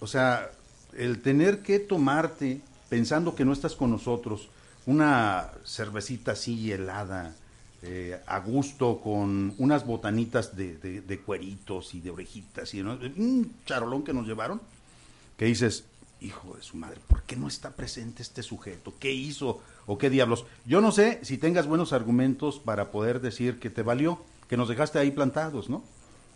O sea, el tener que tomarte, pensando que no estás con nosotros, una cervecita así helada, eh, a gusto, con unas botanitas de, cueritos y de orejitas, y un charolón que nos llevaron, que dices, hijo de su madre, ¿por qué no está presente este sujeto? ¿Qué hizo o qué diablos? Yo no sé si tengas buenos argumentos para poder decir que te valió, que nos dejaste ahí plantados, ¿no?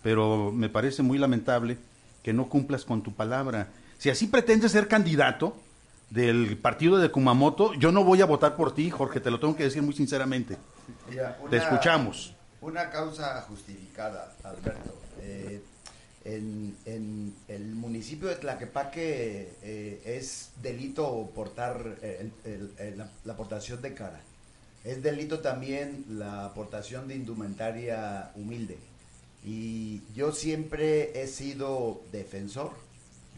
Pero me parece muy lamentable que no cumplas con tu palabra. Si así pretendes ser candidato del partido de Kumamoto, yo no voy a votar por ti, Jorge, te lo tengo que decir muy sinceramente. Mira, una, te escuchamos. Una causa justificada, Alberto. Eh, en, en, el municipio de Tlaquepaque eh, es delito portar el, el, el, la, la, aportación de cara. Es delito también la aportación de indumentaria humilde. Y yo siempre he sido defensor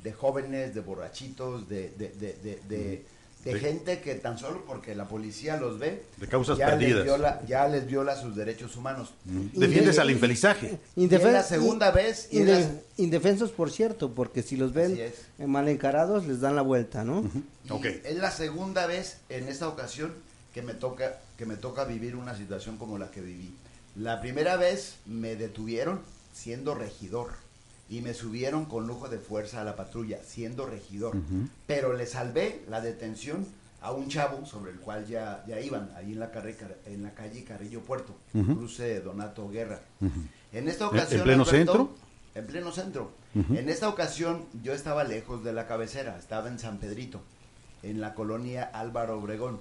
de jóvenes, de borrachitos, de, de, de, de de gente que tan solo porque la policía los ve, de causas ya perdidas. Les viola, ya les viola sus derechos humanos. Mm. Defiendes al infelizaje. Indefen la segunda vez. La... Indefensos, por cierto, porque si los ven mal encarados, les dan la vuelta, ¿no? Uh -huh. okay. Es la segunda vez en esta ocasión que me toca que me toca vivir una situación como la que viví. La primera vez me detuvieron siendo regidor y me subieron con lujo de fuerza a la patrulla, siendo regidor. Uh -huh. Pero le salvé la detención a un chavo sobre el cual ya, ya iban, ahí en la, calle, en la calle Carrillo Puerto, uh -huh. cruce Donato Guerra. Uh -huh. En esta ocasión... ¿En pleno Alberto, centro? En pleno centro. En esta ocasión yo estaba lejos de la cabecera, estaba en San Pedrito, en la colonia Álvaro Obregón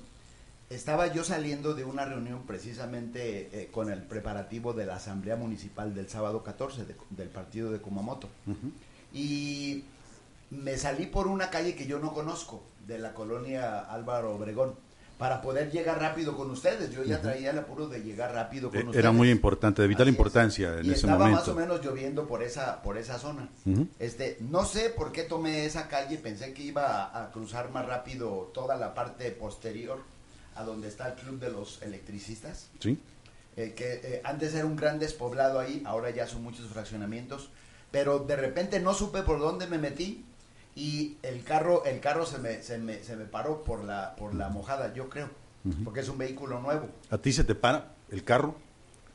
estaba yo saliendo de una reunión precisamente eh, con el preparativo de la Asamblea Municipal del sábado 14 de, del partido de Kumamoto. Uh -huh. Y me salí por una calle que yo no conozco, de la colonia Álvaro Obregón, para poder llegar rápido con ustedes. Yo ya uh -huh. traía el apuro de llegar rápido con Era ustedes. muy importante, de vital Así importancia es. en y ese estaba momento. más o menos lloviendo por esa, por esa zona. Uh -huh. Este, no sé por qué tomé esa calle, pensé que iba a, a cruzar más rápido toda la parte posterior a donde está el club de los electricistas. Sí. Eh, que eh, antes era un gran despoblado ahí, ahora ya son muchos fraccionamientos, pero de repente no supe por dónde me metí y el carro, el carro se me, se me, se me paró por la, por la mojada, yo creo, uh -huh. porque es un vehículo nuevo. ¿A ti se te para el carro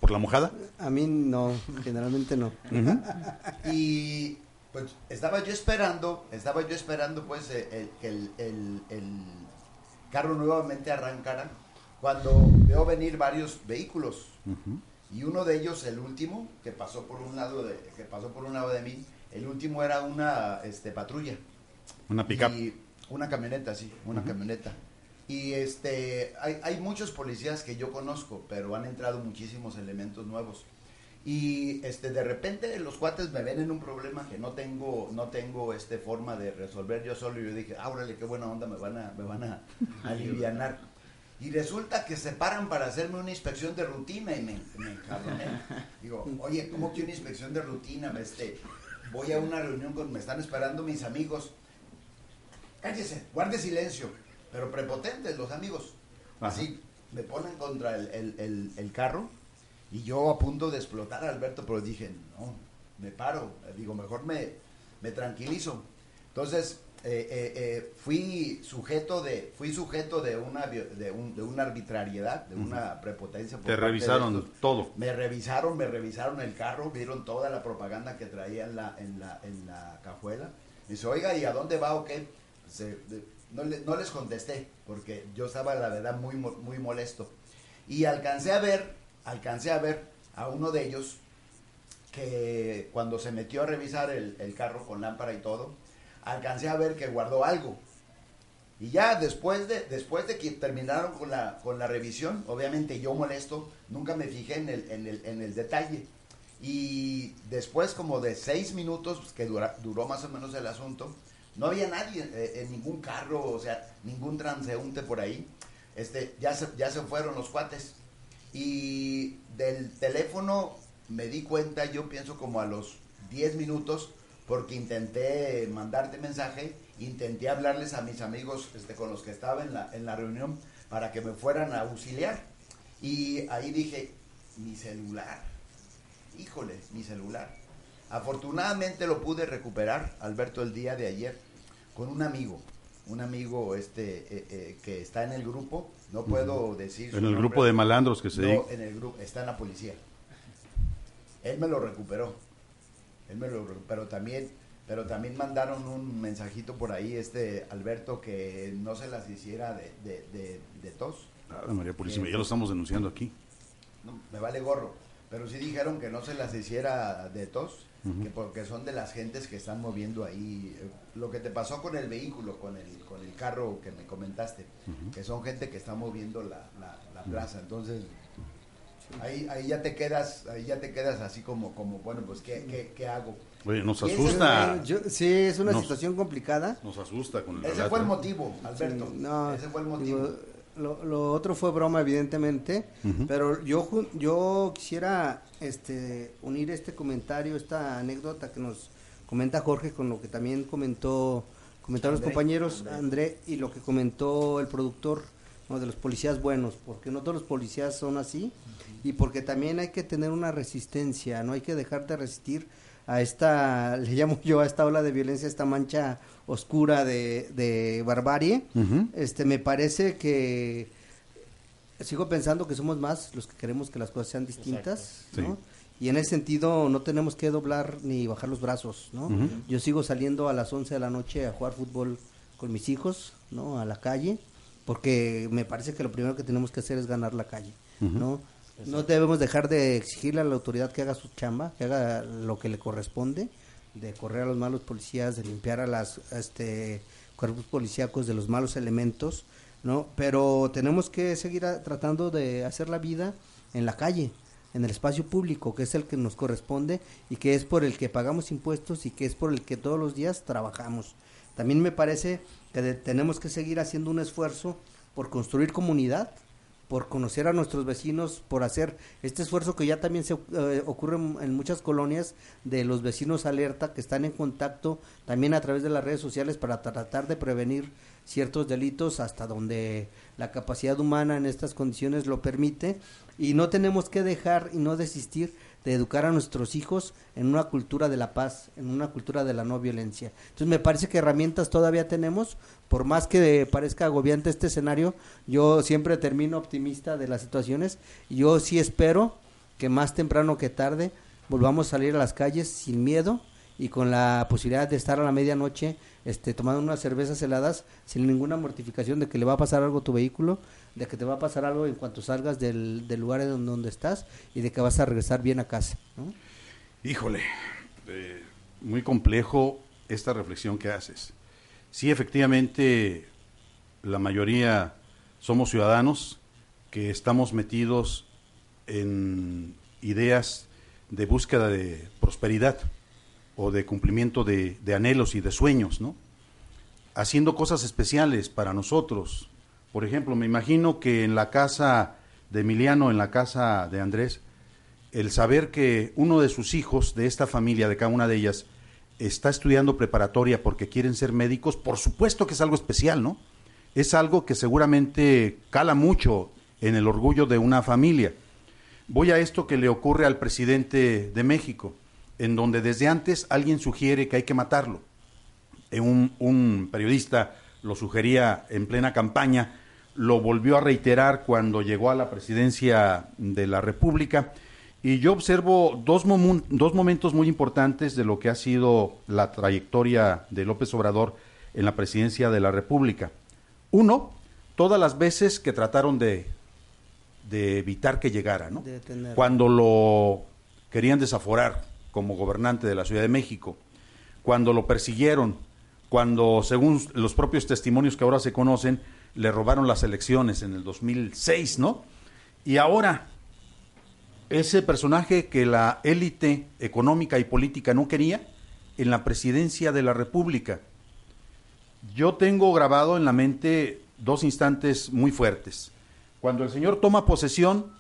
por la mojada? A mí no, generalmente no. Uh -huh. y pues estaba yo esperando, estaba yo esperando pues el, el, el, el carro nuevamente arrancara cuando veo venir varios vehículos. Uh -huh. y uno de ellos el último que pasó por un lado de que pasó por un lado de mí el último era una este patrulla. Una pickup. Una camioneta sí una uh -huh. camioneta. Y este hay, hay muchos policías que yo conozco pero han entrado muchísimos elementos nuevos y este de repente los cuates me ven en un problema que no tengo no tengo este forma de resolver yo solo. Y yo dije ábrale qué buena onda me van a me van a alivianar y resulta que se paran para hacerme una inspección de rutina y me, me encabroné. Digo oye cómo que una inspección de rutina este voy a una reunión con me están esperando mis amigos cállese guarde silencio pero prepotentes los amigos. Así me ponen contra el, el, el, el carro y yo a punto de explotar a Alberto, pero dije, no, me paro, digo, mejor me, me tranquilizo. Entonces, eh, eh, eh, fui sujeto de fui sujeto de una de, un, de una arbitrariedad de una prepotencia por te revisaron todo. Me revisaron me revisaron el carro vieron toda la propaganda que traía en la en la en la cajuela. Me dice oiga y a dónde va o qué de, no, le, no les contesté porque yo estaba la verdad muy muy molesto. Y alcancé a ver alcancé a ver a uno de ellos que cuando se metió a revisar el, carro con lámpara y todo, alcancé a ver que guardó algo. Y ya después de, después de que terminaron con la, con la revisión, obviamente yo molesto, nunca me fijé en el, en el, en el detalle. Y después como de seis minutos, pues, que dura- duró más o menos el asunto, no había nadie eh, en ningún carro, o sea, ningún transeúnte por ahí. Este, ya, se, ya se fueron los cuates. Y del teléfono me di cuenta, yo pienso como a los 10 minutos, porque intenté mandarte mensaje, intenté hablarles a mis amigos este, con los que estaba en la, en la reunión para que me fueran a auxiliar. Y ahí dije, mi celular, híjole, mi celular. Afortunadamente lo pude recuperar, Alberto, el día de ayer, con un amigo, un amigo este eh, eh, que está en el grupo, no puedo decir. En el nombre. grupo de malandros que se No, en el grupo, está en la policía. Él me lo recuperó. Él me lo recuperó también. Pero también mandaron un mensajito por ahí, este Alberto, que no se las hiciera de, de, de- de tos. Ave María Purísima, ya lo estamos denunciando aquí. No, me vale gorro. Pero sí dijeron que no se las hiciera de tos, Que porque son de las gentes que están moviendo ahí. eh, Lo que te pasó con el vehículo, con el, con el carro que me comentaste, que son gente que está moviendo la, la, la plaza. Entonces, ahí, ahí ya te quedas, ahí ya te quedas así como, como bueno, pues, ¿qué, qué, qué hago? Oye, nos ese asusta. Yo- sí, es una Nos- situación complicada. Nos asusta con el Ese relato, fue el motivo, Alberto. Sí, no, Ese fue el motivo. digo, lo, lo otro fue broma, evidentemente, pero yo yo quisiera este unir este comentario, esta anécdota que nos comenta Jorge con lo que también comentó comentaron los compañeros André. André y lo que comentó el productor ¿no? de los policías buenos, porque no todos los policías son así y porque también hay que tener una resistencia, no hay que dejar de resistir a esta, le llamo yo a esta ola de violencia, esta mancha oscura de, de barbarie. Este, me parece que sigo pensando que somos más los que queremos que las cosas sean distintas, Exacto. ¿no? Sí. Y en ese sentido no tenemos que doblar ni bajar los brazos, ¿no? Yo sigo saliendo a las 11 de la noche a jugar fútbol con mis hijos, ¿no? A la calle, porque me parece que lo primero que tenemos que hacer es ganar la calle. ¿no? No debemos dejar de exigirle a la autoridad que haga su chamba, que haga lo que le corresponde, de correr a los malos policías, de limpiar a las este cuerpos policíacos de los malos elementos, ¿no? Pero tenemos que seguir tratando de hacer la vida en la calle, en el espacio público, que es el que nos corresponde y que es por el que pagamos impuestos y que es por el que todos los días trabajamos. También me parece que de- tenemos que seguir haciendo un esfuerzo por construir comunidad, por conocer a nuestros vecinos, por hacer este esfuerzo que ya también se eh, ocurre en, en muchas colonias de los vecinos alerta que están en contacto también a través de las redes sociales para tratar de prevenir ciertos delitos hasta donde la capacidad humana en estas condiciones lo permite. Y no tenemos que dejar y no desistir de educar a nuestros hijos en una cultura de la paz, en una cultura de la no violencia. Entonces me parece que herramientas todavía tenemos, por más que parezca agobiante este escenario, yo siempre termino optimista de las situaciones yo sí espero que más temprano que tarde volvamos a salir a las calles sin miedo y con la posibilidad de estar a la medianoche este, tomando unas cervezas heladas sin ninguna mortificación de que le va a pasar algo a tu vehículo, de que te va a pasar algo en cuanto salgas del, del lugar en donde estás y de que vas a regresar bien a casa. Híjole, eh, muy complejo esta reflexión que haces. Sí, efectivamente, la mayoría somos ciudadanos que estamos metidos en ideas de búsqueda de prosperidad o de cumplimiento de, anhelos y de sueños, ¿no? Haciendo cosas especiales para nosotros. Por ejemplo, me imagino que en la casa de Emiliano, en la casa de Andrés, el saber que uno de sus hijos, de esta familia, de cada una de ellas, está estudiando preparatoria porque quieren ser médicos, por supuesto que es algo especial, ¿no? Es algo que seguramente cala mucho en el orgullo de una familia. Voy a esto que le ocurre al presidente de México, en donde desde antes alguien sugiere que hay que matarlo. Eh, Un, un periodista lo sugería en plena campaña, lo volvió a reiterar cuando llegó a la presidencia de la República. Y yo observo dos, momentos muy importantes de lo que ha sido la trayectoria de López Obrador en la presidencia de la República. Uno, todas las veces que trataron de, de evitar que llegara, ¿no? Cuando lo querían desaforar como gobernante de la Ciudad de México, cuando lo persiguieron, cuando, según los propios testimonios que ahora se conocen, le robaron las elecciones en el 2006, ¿no? Y ahora, ese personaje que la élite económica y política no quería en la presidencia de la República. Yo tengo grabado en la mente dos instantes muy fuertes. Cuando el señor toma posesión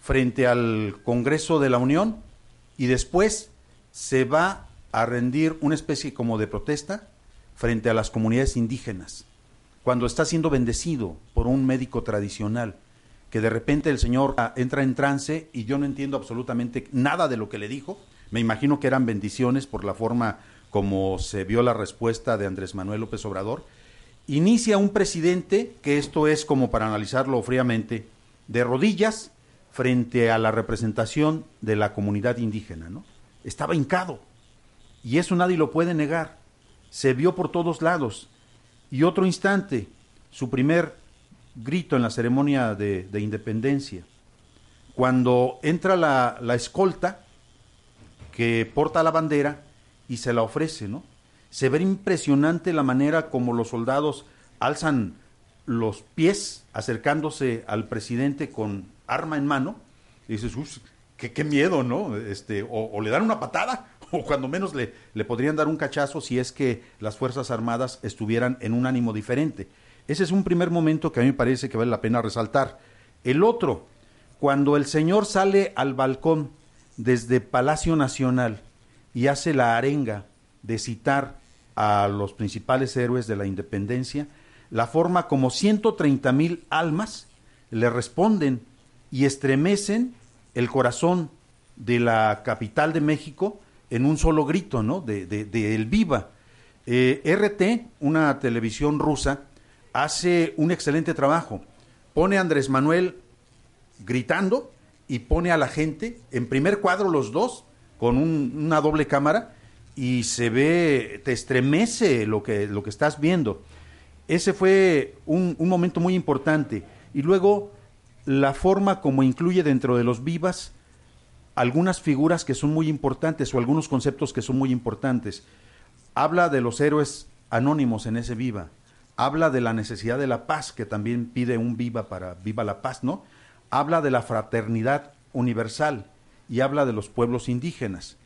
frente al Congreso de la Unión y después se va a rendir una especie como de protesta frente a las comunidades indígenas. Cuando está siendo bendecido por un médico tradicional, que de repente el señor entra en trance y yo no entiendo absolutamente nada de lo que le dijo. Me imagino que eran bendiciones por la forma como se vio la respuesta de Andrés Manuel López Obrador. Inicia un presidente, que esto es como para analizarlo fríamente, de rodillas frente a la representación de la comunidad indígena, ¿no? Estaba hincado. Y eso nadie lo puede negar. Se vio por todos lados. Y otro instante, su primer grito en la ceremonia de, de independencia, cuando entra la, la, escolta que porta la bandera y se la ofrece, ¿no? Se ve impresionante la manera como los soldados alzan los pies acercándose al presidente con arma en mano, y dices, uff, qué, miedo, ¿no? Este, o, o, le dan una patada, o cuando menos le, le podrían dar un cachazo si es que las Fuerzas Armadas estuvieran en un ánimo diferente. Ese es un primer momento que a mí me parece que vale la pena resaltar. El otro, cuando el señor sale al balcón desde Palacio Nacional y hace la arenga de citar a los principales héroes de la independencia, la forma como 130 mil almas le responden y estremecen el corazón de la capital de México en un solo grito, ¿no? De, de, el viva. Eh, RT, una televisión rusa, hace un excelente trabajo. Pone a Andrés Manuel gritando y pone a la gente en primer cuadro los dos con un, una doble cámara y se ve, te estremece lo que, lo que estás viendo. Ese fue un, un momento muy importante. Y luego la forma como incluye dentro de los vivas algunas figuras que son muy importantes o algunos conceptos que son muy importantes. Habla de los héroes anónimos en ese viva, habla de la necesidad de la paz, que también pide un viva para viva la paz, ¿no? Habla de la fraternidad universal y habla de los pueblos indígenas.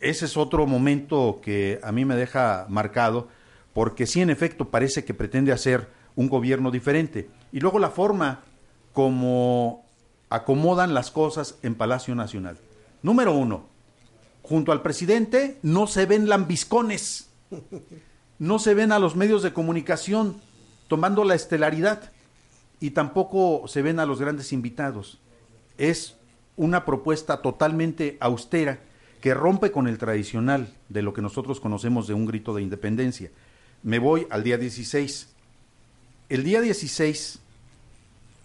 Ese es otro momento que a mí me deja marcado, porque sí, en efecto, parece que pretende hacer un gobierno diferente. Y luego la forma como acomodan las cosas en Palacio Nacional. Número uno, junto al presidente no se ven lambiscones no se ven a los medios de comunicación tomando la estelaridad y tampoco se ven a los grandes invitados. Es una propuesta totalmente austera que rompe con el tradicional de lo que nosotros conocemos de un grito de independencia. Me voy al día 16. El día 16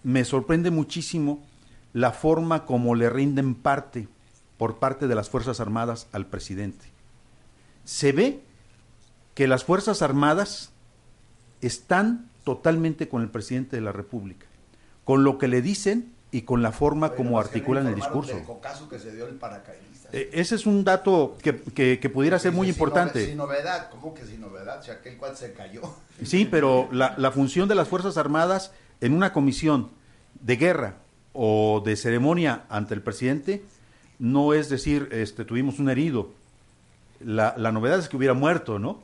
me sorprende muchísimo la forma como le rinden parte por parte de las Fuerzas Armadas al presidente. Se ve que las Fuerzas Armadas están totalmente con el presidente de la República, con lo que le dicen y con la forma como articulan el discurso. Que se dio el eh, ese es un dato que, que, que pudiera ser muy importante. Sin novedad, ¿cómo que sin novedad? Si aquel cual se cayó. Sí, pero la, la función de las Fuerzas Armadas en una comisión de guerra o de ceremonia ante el presidente no es decir, este, tuvimos un herido. La, la novedad es que hubiera muerto, ¿no?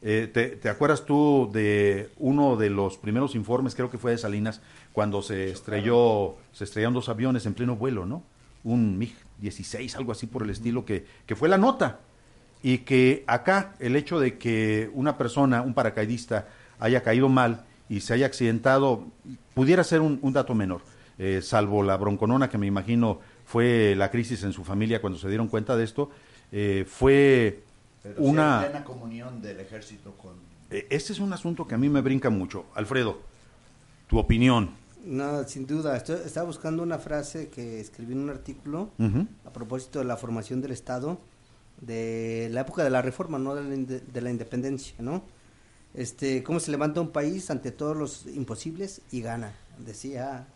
Eh, te, acuerdas tú de uno de los primeros informes, creo que fue de Salinas, cuando se estrelló, se estrellaron dos aviones en pleno vuelo, ¿no? Un MiG-16, algo así por el estilo, que, que fue la nota. Y que acá el hecho de que una persona, un paracaidista, haya caído mal y se haya accidentado, pudiera ser un, un dato menor, eh, salvo la bronconona que me imagino fue la crisis en su familia cuando se dieron cuenta de esto, eh, fue Pero una... hay plena comunión del ejército con... Eh, Este es un asunto que a mí me brinca mucho. Alfredo, tu opinión. No, sin duda. Estoy, estaba buscando una frase que escribí en un artículo a propósito de la formación del Estado de la época de la reforma, no de la, inde- de la independencia, ¿no? Este, cómo se levanta un país ante todos los imposibles y gana, decía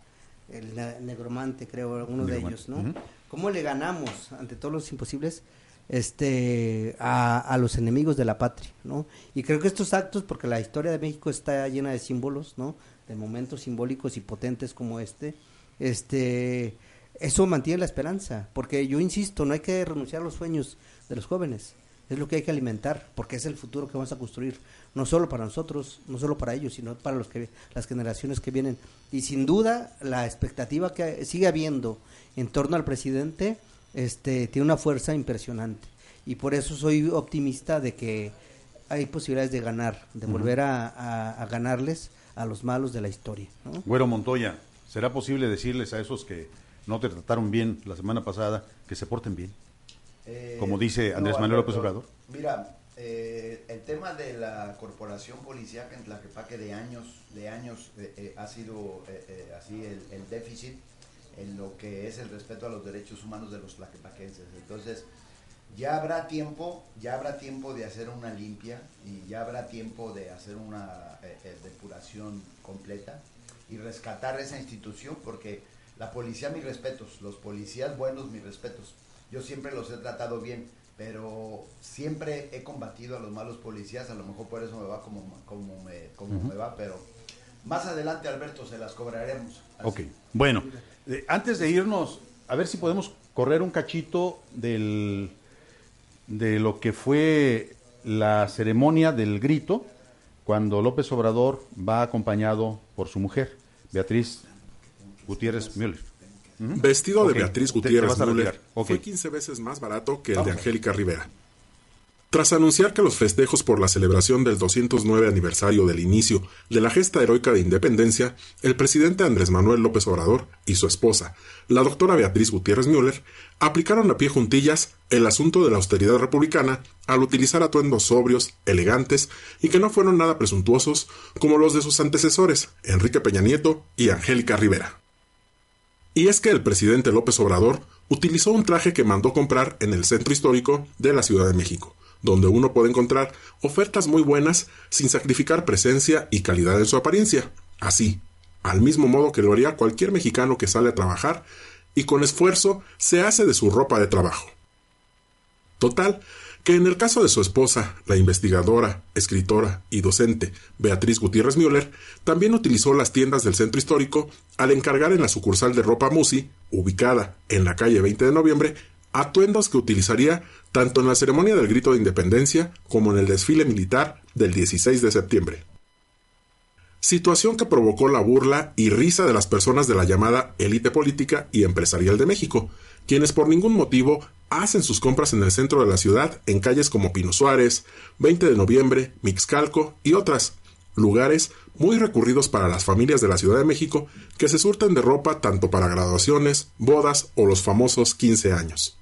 el ne- negromante, creo, uno de ellos, ¿no? ujú. ¿Cómo le ganamos ante todos los imposibles? este a, a, los enemigos de la patria, ¿no? Y creo que estos actos, porque la historia de México está llena de símbolos, ¿no? De momentos simbólicos y potentes como este, este, eso mantiene la esperanza, porque yo insisto, no hay que renunciar a los sueños de los jóvenes, es lo que hay que alimentar, porque es el futuro que vamos a construir, no solo para nosotros, no solo para ellos, sino para los que, las generaciones que vienen. Y sin duda, la expectativa que sigue habiendo en torno al presidente, este, tiene una fuerza impresionante. Y por eso soy optimista de que hay posibilidades de ganar, de volver a, ganarles a los malos de la historia. ¿no? Güero Montoya, ¿será posible decirles a esos que no te trataron bien la semana pasada que se porten bien? Eh, Como dice Andrés Manuel López Obrador. Mira, eh, el tema de la corporación policíaca en Tlaquepaque de años, de años eh, ha sido así el, el déficit en lo que es el respeto a los derechos humanos de los tlaquepaquenses. Entonces, ya habrá tiempo, ya habrá tiempo de hacer una limpia y ya habrá tiempo de hacer una depuración completa y rescatar esa institución porque la policía, mis respetos, los policías buenos, mis respetos. Yo siempre los he tratado bien, pero siempre he combatido a los malos policías, a lo mejor por eso me va como, como, me, como me va, pero más adelante, Alberto, se las cobraremos. Ok, bueno, eh, antes de irnos, a ver si podemos correr un cachito del, de lo que fue la ceremonia del grito cuando López Obrador va acompañado por su mujer, Beatriz Gutiérrez Müller. Vestido de Beatriz Gutiérrez Müller fue 15 veces más barato que el de Angélica Rivera. Tras anunciar que los festejos por la celebración del 209 aniversario del inicio de la gesta heroica de independencia, el presidente Andrés Manuel López Obrador y su esposa, la doctora Beatriz Gutiérrez Müller, aplicaron a pie juntillas el asunto de la austeridad republicana al utilizar atuendos sobrios, elegantes y que no fueron nada presuntuosos como los de sus antecesores, Enrique Peña Nieto y Angélica Rivera. Y es que el presidente López Obrador utilizó un traje que mandó comprar en el centro histórico de la Ciudad de México, donde uno puede encontrar ofertas muy buenas sin sacrificar presencia y calidad en su apariencia. Así, al mismo modo que lo haría cualquier mexicano que sale a trabajar y con esfuerzo se hace de su ropa de trabajo. Total, que en el caso de su esposa, la investigadora, escritora y docente Beatriz Gutiérrez Müller, también utilizó las tiendas del centro histórico al encargar en la sucursal de ropa Musi, ubicada en la calle 20 de noviembre, atuendos que utilizaría tanto en la ceremonia del grito de independencia como en el desfile militar del 16 de septiembre. Situación que provocó la burla y risa de las personas de la llamada élite política y empresarial de México, quienes por ningún motivo hacen sus compras en el centro de la ciudad en calles como Pino Suárez, 20 de noviembre, Mixcalco y otras, lugares muy recurridos para las familias de la Ciudad de México que se surten de ropa tanto para graduaciones, bodas o los famosos 15 años.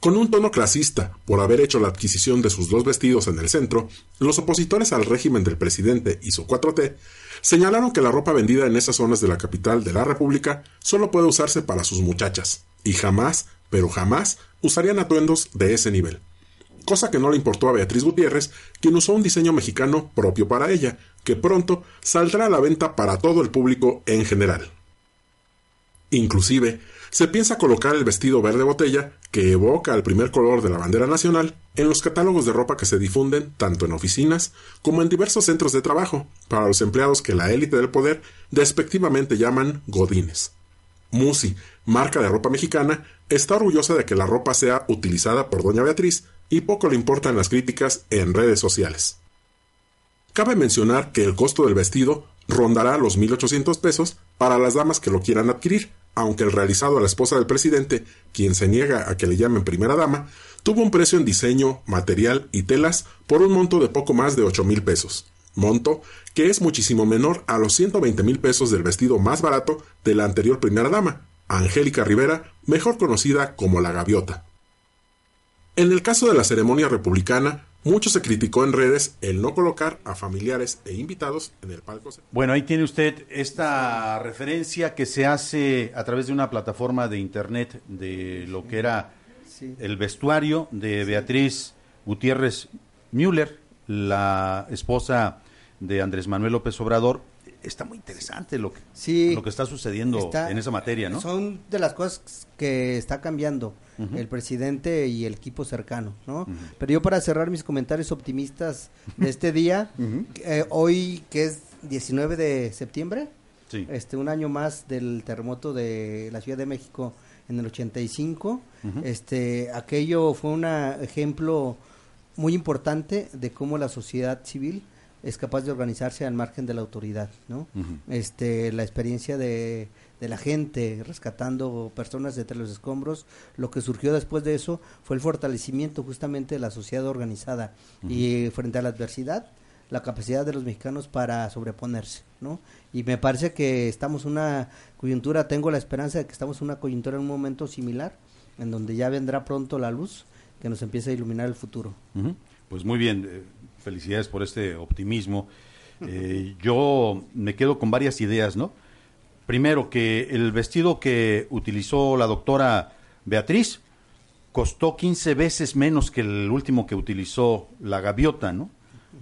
Con un tono clasista, por haber hecho la adquisición de sus dos vestidos en el centro, los opositores al régimen del presidente y su 4T señalaron que la ropa vendida en esas zonas de la capital de la República solo puede usarse para sus muchachas, y jamás, pero jamás, usarían atuendos de ese nivel. Cosa que no le importó a Beatriz Gutiérrez, quien usó un diseño mexicano propio para ella, que pronto saldrá a la venta para todo el público en general. Inclusive, se piensa colocar el vestido verde botella, que evoca el primer color de la bandera nacional, en los catálogos de ropa que se difunden tanto en oficinas como en diversos centros de trabajo, para los empleados que la élite del poder despectivamente llaman godines. Musi, marca de ropa mexicana, está orgullosa de que la ropa sea utilizada por doña Beatriz y poco le importan las críticas en redes sociales. Cabe mencionar que el costo del vestido rondará los 1.800 pesos para las damas que lo quieran adquirir, aunque el realizado a la esposa del presidente, quien se niega a que le llamen primera dama, tuvo un precio en diseño, material y telas por un monto de poco más de ocho mil pesos, monto que es muchísimo menor a los 120 mil pesos del vestido más barato de la anterior primera dama, Angélica Rivera, mejor conocida como la Gaviota. En el caso de la ceremonia republicana, mucho se criticó en redes el no colocar a familiares e invitados en el palco. Bueno, ahí tiene usted esta referencia que se hace a través de una plataforma de internet de lo que era el vestuario de Beatriz Gutiérrez Müller, la esposa de Andrés Manuel López Obrador. Está muy interesante lo que, lo que está sucediendo en esa materia, ¿no? Son de las cosas que está cambiando el presidente y el equipo cercano, ¿no? Pero yo para cerrar mis comentarios optimistas de este día, eh, hoy que es 19 de septiembre, este un año más del terremoto de la Ciudad de México en el 85, este aquello fue un ejemplo muy importante de cómo la sociedad civil es capaz de organizarse al margen de la autoridad, ¿no? Este, la experiencia de, de, la gente rescatando personas entre los escombros, lo que surgió después de eso fue el fortalecimiento justamente de la sociedad organizada y frente a la adversidad, la capacidad de los mexicanos para sobreponerse, ¿no? Y me parece que estamos en una coyuntura, tengo la esperanza de que estamos en una coyuntura en un momento similar, en donde ya vendrá pronto la luz que nos empiece a iluminar el futuro. Pues muy bien, eh, felicidades por este optimismo. Eh, yo me quedo con varias ideas, ¿no? Primero, que el vestido que utilizó la doctora Beatriz costó 15 veces menos que el último que utilizó la gaviota, ¿no?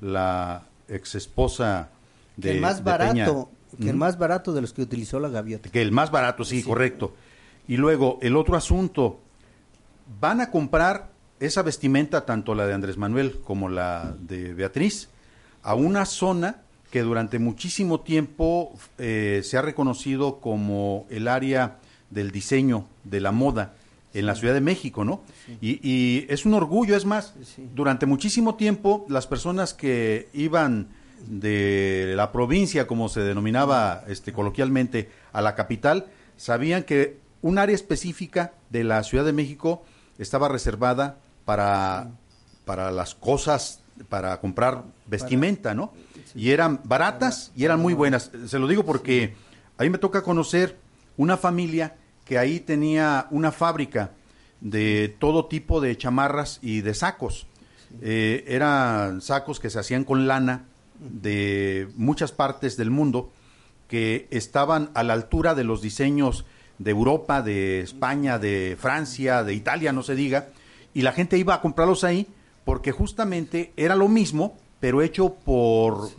La ex esposa de. Que el más barato, que el más barato de los que utilizó la gaviota. Que el más barato, sí, correcto. Y luego, el otro asunto, van a comprar esa vestimenta, tanto la de Andrés Manuel como la de Beatriz, a una zona que durante muchísimo tiempo eh, se ha reconocido como el área del diseño, de la moda en la Ciudad de México, ¿no? Y, es un orgullo, es más, durante muchísimo tiempo las personas que iban de la provincia, como se denominaba este, coloquialmente, a la capital, sabían que un área específica de la Ciudad de México estaba reservada para, para las cosas, para comprar vestimenta, ¿no? Y eran baratas y eran muy buenas. Se lo digo porque ahí me toca conocer una familia que ahí tenía una fábrica de todo tipo de chamarras y de sacos. Eh, eran sacos que se hacían con lana de muchas partes del mundo que estaban a la altura de los diseños de Europa, de España, de Francia, de Italia, no se diga, y la gente iba a comprarlos ahí porque justamente era lo mismo, pero hecho por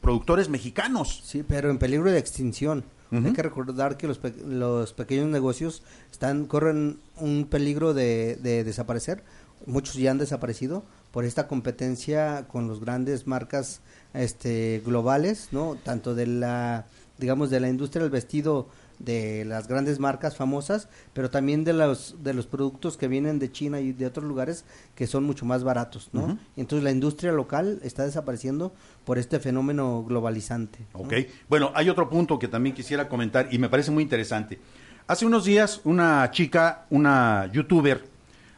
productores mexicanos. Sí, pero en peligro de extinción. Hay que recordar que los, los pequeños negocios están corren un peligro de, de desaparecer. Muchos ya han desaparecido por esta competencia con los grandes marcas este globales, ¿no? Tanto de la digamos de la industria del vestido de las grandes marcas famosas, pero también de los de los productos que vienen de China y de otros lugares que son mucho más baratos, ¿no? Entonces la industria local está desapareciendo por este fenómeno globalizante. Ok, bueno, hay otro punto que también quisiera comentar y me parece muy interesante. Hace unos días una chica, una youtuber,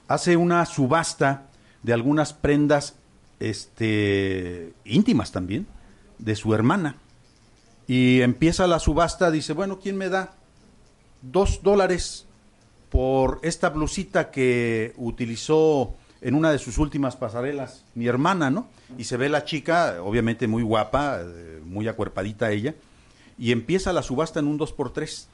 hace una subasta de algunas prendas este íntimas también de su hermana y empieza la subasta, dice, bueno, ¿quién me da dos dólares por esta blusita que utilizó en una de sus últimas pasarelas mi hermana, ¿no? Y se ve la chica, obviamente muy guapa, eh, muy acuerpadita ella, y empieza la subasta en un dos por tres.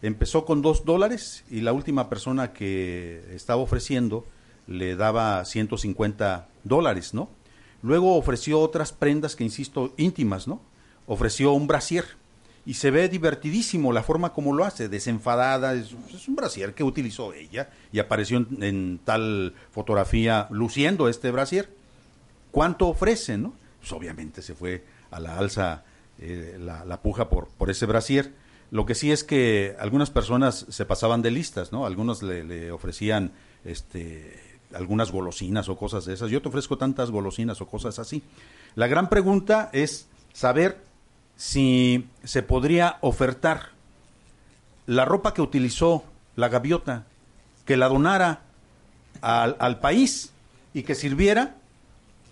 Empezó con dos dólares y la última persona que estaba ofreciendo le daba 150 dólares, ¿no? Luego ofreció otras prendas que, insisto, íntimas, ¿no? Ofreció un brasier y se ve divertidísimo la forma como lo hace, desenfadada, es, un brasier que utilizó ella y apareció en, tal fotografía luciendo este brasier. ¿Cuánto ofrece, no? Pues obviamente se fue a la alza eh, la, puja por, por ese brasier. Lo que sí es que algunas personas se pasaban de listas, ¿no? Algunos le, le ofrecían este, algunas golosinas o cosas de esas. Yo te ofrezco tantas golosinas o cosas así. La gran pregunta es saber si se podría ofertar la ropa que utilizó la gaviota, que la donara al, país y que sirviera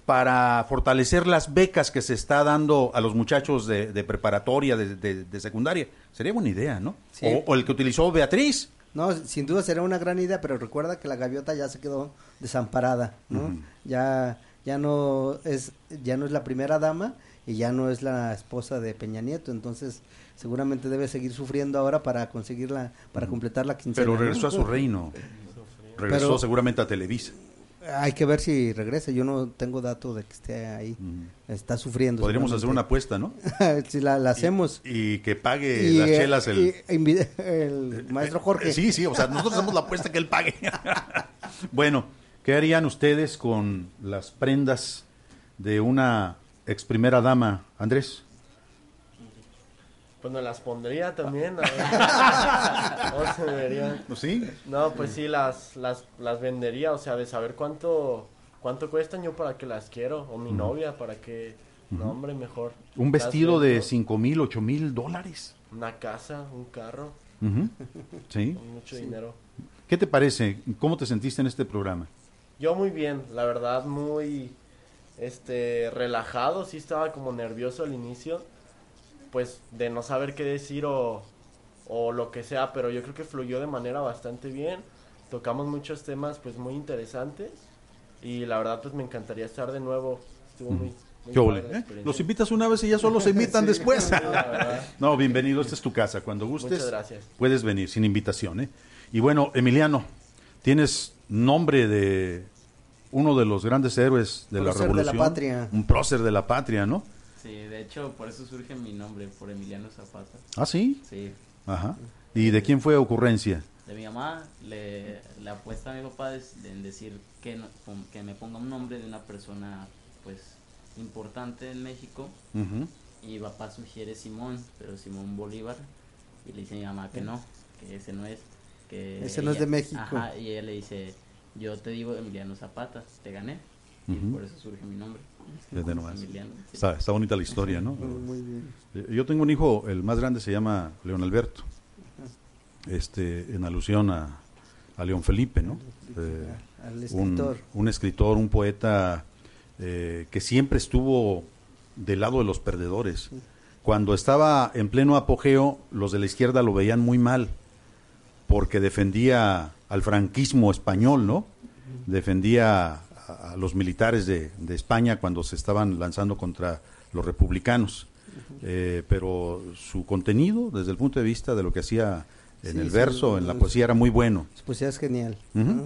para fortalecer las becas que se está dando a los muchachos de, preparatoria, de, secundaria. Sería buena idea, ¿no? O, el que utilizó Beatriz. No, sin duda sería una gran idea, pero recuerda que la gaviota ya se quedó desamparada, ¿no? Ya ya no es ya no es la primera dama y ya no es la esposa de Peña Nieto, entonces seguramente debe seguir sufriendo ahora para conseguirla, para completar la quincena. Pero regresó a su reino, regresó seguramente a Televisa. Hay que ver si regresa. Yo no tengo dato de que esté ahí. Está sufriendo. Podríamos hacer una apuesta, ¿no? si la, hacemos. Y, que pague las eh, chelas el... el maestro Jorge. Sí, sí, o sea, nosotros hacemos la apuesta que él pague. bueno, ¿qué harían ustedes con las prendas de una ex primera dama, Andrés? Pues me las pondría también. ¿No, ¿Sí? No, pues sí, las, las, las vendería, o sea, de saber cuánto, cuánto cuestan yo para que las quiero, o mi novia para que... No, hombre, mejor. Un vestido de cinco mil, ocho mil dólares. Una casa, un carro. Sí. mucho dinero. ¿Qué te parece? ¿Cómo te sentiste en este programa? Yo muy bien, la verdad, muy este relajado, sí estaba como nervioso al inicio pues de no saber qué decir o, o lo que sea, pero yo creo que fluyó de manera bastante bien. Tocamos muchos temas pues muy interesantes y la verdad pues me encantaría estar de nuevo. Estuvo muy, ¿eh? Los invitas una vez y ya solo se invitan después. no, bienvenido, esta es tu casa. Cuando gustes, puedes venir sin invitación. ¿eh? Y bueno, Emiliano, tienes nombre de uno de los grandes héroes de la revolución. De la patria. Un prócer de la patria, ¿no? Sí, de hecho, por eso surge mi nombre, por Emiliano Zapata. ¿Ah, sí? Sí. Ajá. ¿Y de quién fue ocurrencia? De mi mamá, le, apuesta a mi papá en decir que, que me ponga un nombre de una persona, pues, importante en México. Y mi papá sugiere Simón, pero Simón Bolívar. Y le dice a mi mamá que no, que ese no es. Que ese no es de México. Ajá, y ella le dice, yo te digo Emiliano Zapata, te gané. Y por eso surge mi nombre. Está, bonita la historia, ¿no? Eh, yo tengo un hijo, el más grande se llama León Alberto, este, en alusión a, a León Felipe, ¿no? Eh, escritor. Un, escritor, un poeta eh, que siempre estuvo del lado de los perdedores. Cuando estaba en pleno apogeo, los de la izquierda lo veían muy mal, porque defendía al franquismo español, ¿no? Defendía a, los militares de, España cuando se estaban lanzando contra los republicanos. Eh, pero su contenido, desde el punto de vista de lo que hacía en el verso, en la poesía, era muy bueno. Su poesía es genial.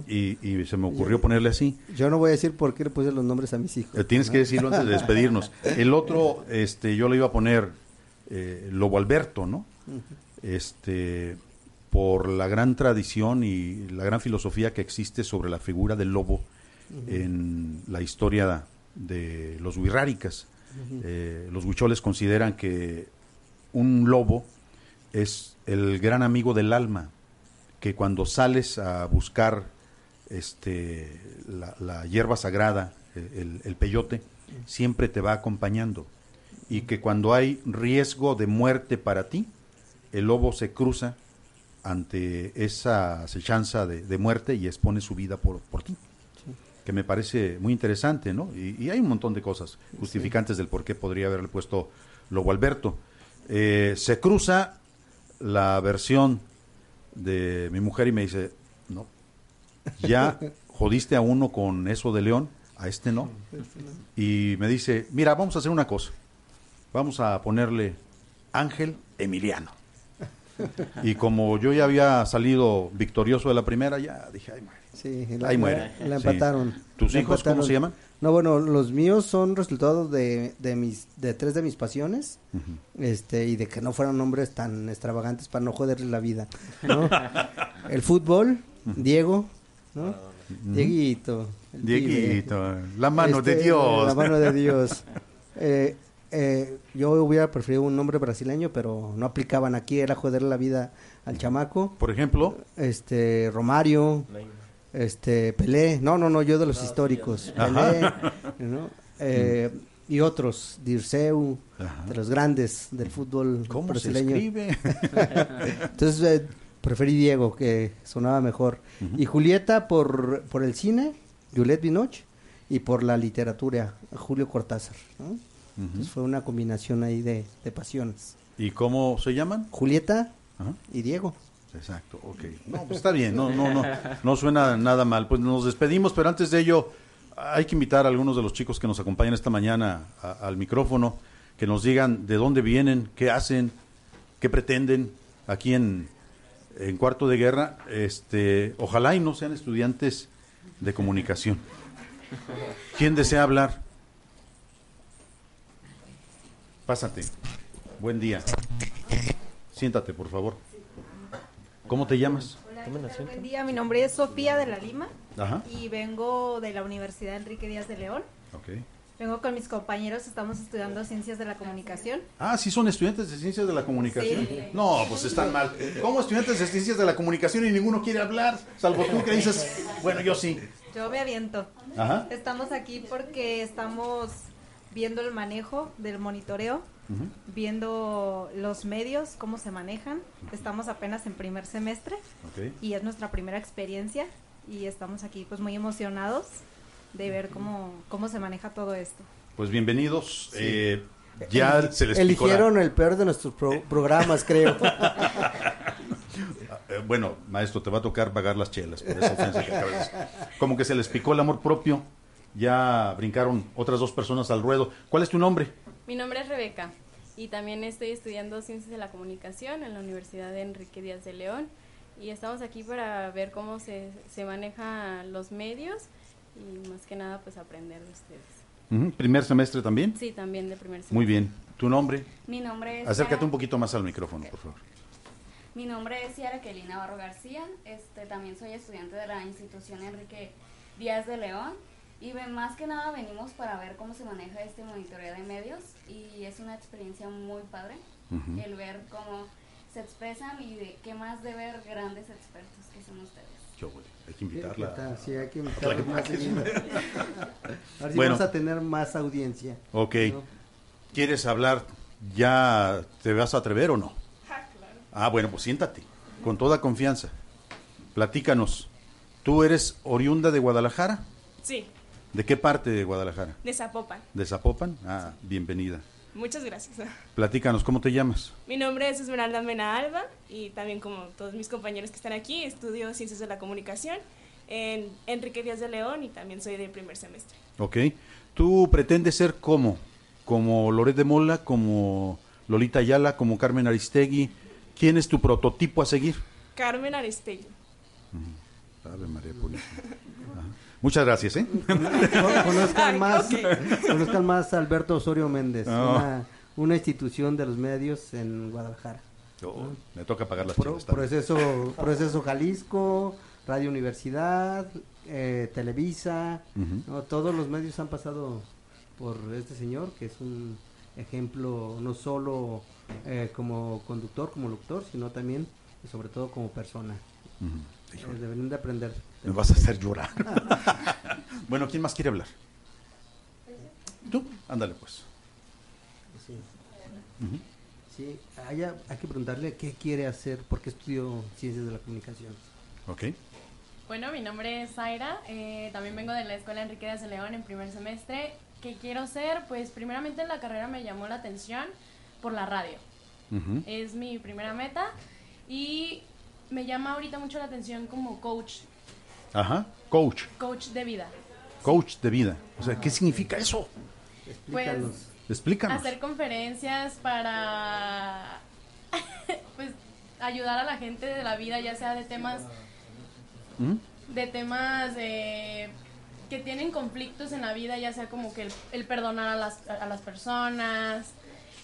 y, se me ocurrió ponerle así. Yo no voy a decir por qué le puse los nombres a mis hijos. Eh, tienes que decirlo antes de despedirnos. El otro, este, yo le iba a poner eh, Lobo Alberto, ¿no? Este, por la gran tradición y la gran filosofía que existe sobre la figura del lobo en la historia de los huirráricas. Eh, los huicholes consideran que un lobo es el gran amigo del alma, que cuando sales a buscar este, la, hierba sagrada, el, el, peyote, siempre te va acompañando. Y que cuando hay riesgo de muerte para ti, el lobo se cruza ante esa acechanza de, de muerte y expone su vida por, por ti que me parece muy interesante, ¿no? Y, hay un montón de cosas justificantes del por qué podría haberle puesto Lobo Alberto. Eh, se cruza la versión de mi mujer y me dice, no, ya jodiste a uno con eso de León, a este no. Y me dice, mira, vamos a hacer una cosa, vamos a ponerle Ángel Emiliano. Y como yo ya había salido victorioso de la primera, ya dije, ay, madre Sí, la, Ahí muere. La, empataron. ¿Tus hijos cómo se llaman? No, bueno, los míos son resultado de, de mis de tres de mis pasiones, este y de que no fueran nombres tan extravagantes para no joderles la vida, ¿no? el fútbol, Diego, ¿no? Dieguito. Dieguito, la mano de este, Dios. La mano de Dios. Eh, eh, yo hubiera preferido un nombre brasileño, pero no aplicaban aquí, era joderle la vida al chamaco. Por ejemplo, este Romario este Pelé, no, no, no, yo de los históricos, Pelé, eh, y otros, Dirceu, de los grandes del fútbol ¿Cómo brasileño. Se escribe? Entonces eh, preferí Diego, que sonaba mejor. Y Julieta por, por el cine, Juliette Binoche, y por la literatura, Julio Cortázar. Entonces fue una combinación ahí de, de pasiones. ¿Y cómo se llaman? Julieta y Diego. Exacto, ok. No, pues está bien, no, no, no, no suena nada mal. Pues nos despedimos, pero antes de ello hay que invitar a algunos de los chicos que nos acompañan esta mañana al micrófono, que nos digan de dónde vienen, qué hacen, qué pretenden aquí en, en Cuarto de Guerra. Este, ojalá y no sean estudiantes de comunicación. ¿Quién desea hablar? Pásate. Buen día. Siéntate, por favor. ¿Cómo te llamas? Buen día, mi nombre es Sofía de la Lima Ajá. y vengo de la Universidad Enrique Díaz de León. Ok. Vengo con mis compañeros, estamos estudiando Ciencias de la Comunicación. Ah, sí son estudiantes de ciencias de la comunicación. Sí. No, pues están mal. ¿Cómo estudiantes de ciencias de la comunicación y ninguno quiere hablar? Salvo tú que dices, bueno, yo sí. Yo me aviento. Ajá. Estamos aquí porque estamos viendo el manejo del monitoreo, viendo los medios, cómo se manejan. Estamos apenas en primer semestre y es nuestra primera experiencia y estamos aquí pues muy emocionados de ver cómo, cómo se maneja todo esto. Pues bienvenidos. Eh, ya se les la- Eligieron el peor de nuestros pro- programas, creo. Eh, bueno, maestro, te va a tocar pagar las chelas por esa ofensa que acabas. Como que se les picó el amor propio. Ya brincaron otras dos personas al ruedo. ¿Cuál es tu nombre? Mi nombre es Rebeca y también estoy estudiando Ciencias de la Comunicación en la Universidad de Enrique Díaz de León y estamos aquí para ver cómo se, se manejan los medios y más que nada pues aprender de ustedes. ¿Primer semestre también? Sí, también de primer semestre. Muy bien. ¿Tu nombre? Mi nombre es Acércate un poquito más al micrófono, por favor. Mi nombre es Ciara Kelly Navarro García. Este, también soy estudiante de la institución Enrique Díaz de León. Y ve- más que nada venimos para ver cómo se maneja este monitoreo de medios. Y es una experiencia muy padre el ver cómo se expresan y de qué más de ver grandes expertos que son ustedes. Yo, hay que invitarla. ¿Qué tal? Sí, hay que invitarla más seguido. A ver si Bueno. vamos a tener más audiencia. Ok. ¿no? ¿Quieres hablar? ¿Ya te vas a atrever o no? Ah, bueno, pues siéntate, con toda confianza. Platícanos. ¿Tú eres oriunda de Guadalajara? Sí, ¿De qué parte de Guadalajara? de Zapopan. ¿De Zapopan? Ah, bienvenida. Muchas gracias. Platícanos, ¿cómo te llamas? Mi nombre es Esmeralda Mena Alba y también como todos mis compañeros que están aquí, estudio Ciencias de la Comunicación en Enrique Díaz de León y también soy de primer semestre. Ok. ¿Tú pretendes ser como? ¿Como Loret de Mola? ¿Como Lolita Ayala? ¿Como Carmen Aristegui? ¿Quién es tu prototipo a seguir? Carmen Aristegui. Ave María Purísima. Muchas gracias, ¿eh? Con- Conozcan más, conozcan más a Alberto Osorio Méndez, No. una, una institución de los medios en Guadalajara. Oh, me toca pagar las Pro- proceso, proceso Jalisco, Radio Universidad, eh, Televisa, todos los medios han pasado por este señor, que es un ejemplo no solo eh, como conductor, como locutor, sino también y sobre todo como persona. Eh, deberían de aprender. Me vas a hacer llorar. bueno, ¿quién más quiere hablar? Tú, ándale pues. Sí. Sí, hay, hay que preguntarle qué quiere hacer, por qué estudió Ciencias de la Comunicación. Ok. Bueno, mi nombre es Zaira, eh, también vengo de la Escuela Enrique de León en primer semestre. ¿Qué quiero ser? Pues primeramente en la carrera me llamó la atención por la radio. Es mi primera meta y me llama ahorita mucho la atención como coach, Ajá. Coach. coach de vida. Coach de vida. O sea, ¿qué significa eso? Pues Explícanos. hacer conferencias para pues ayudar a la gente de la vida, ya sea de temas ¿Mm? de temas eh, que tienen conflictos en la vida, ya sea como que el, el perdonar a las, a las personas,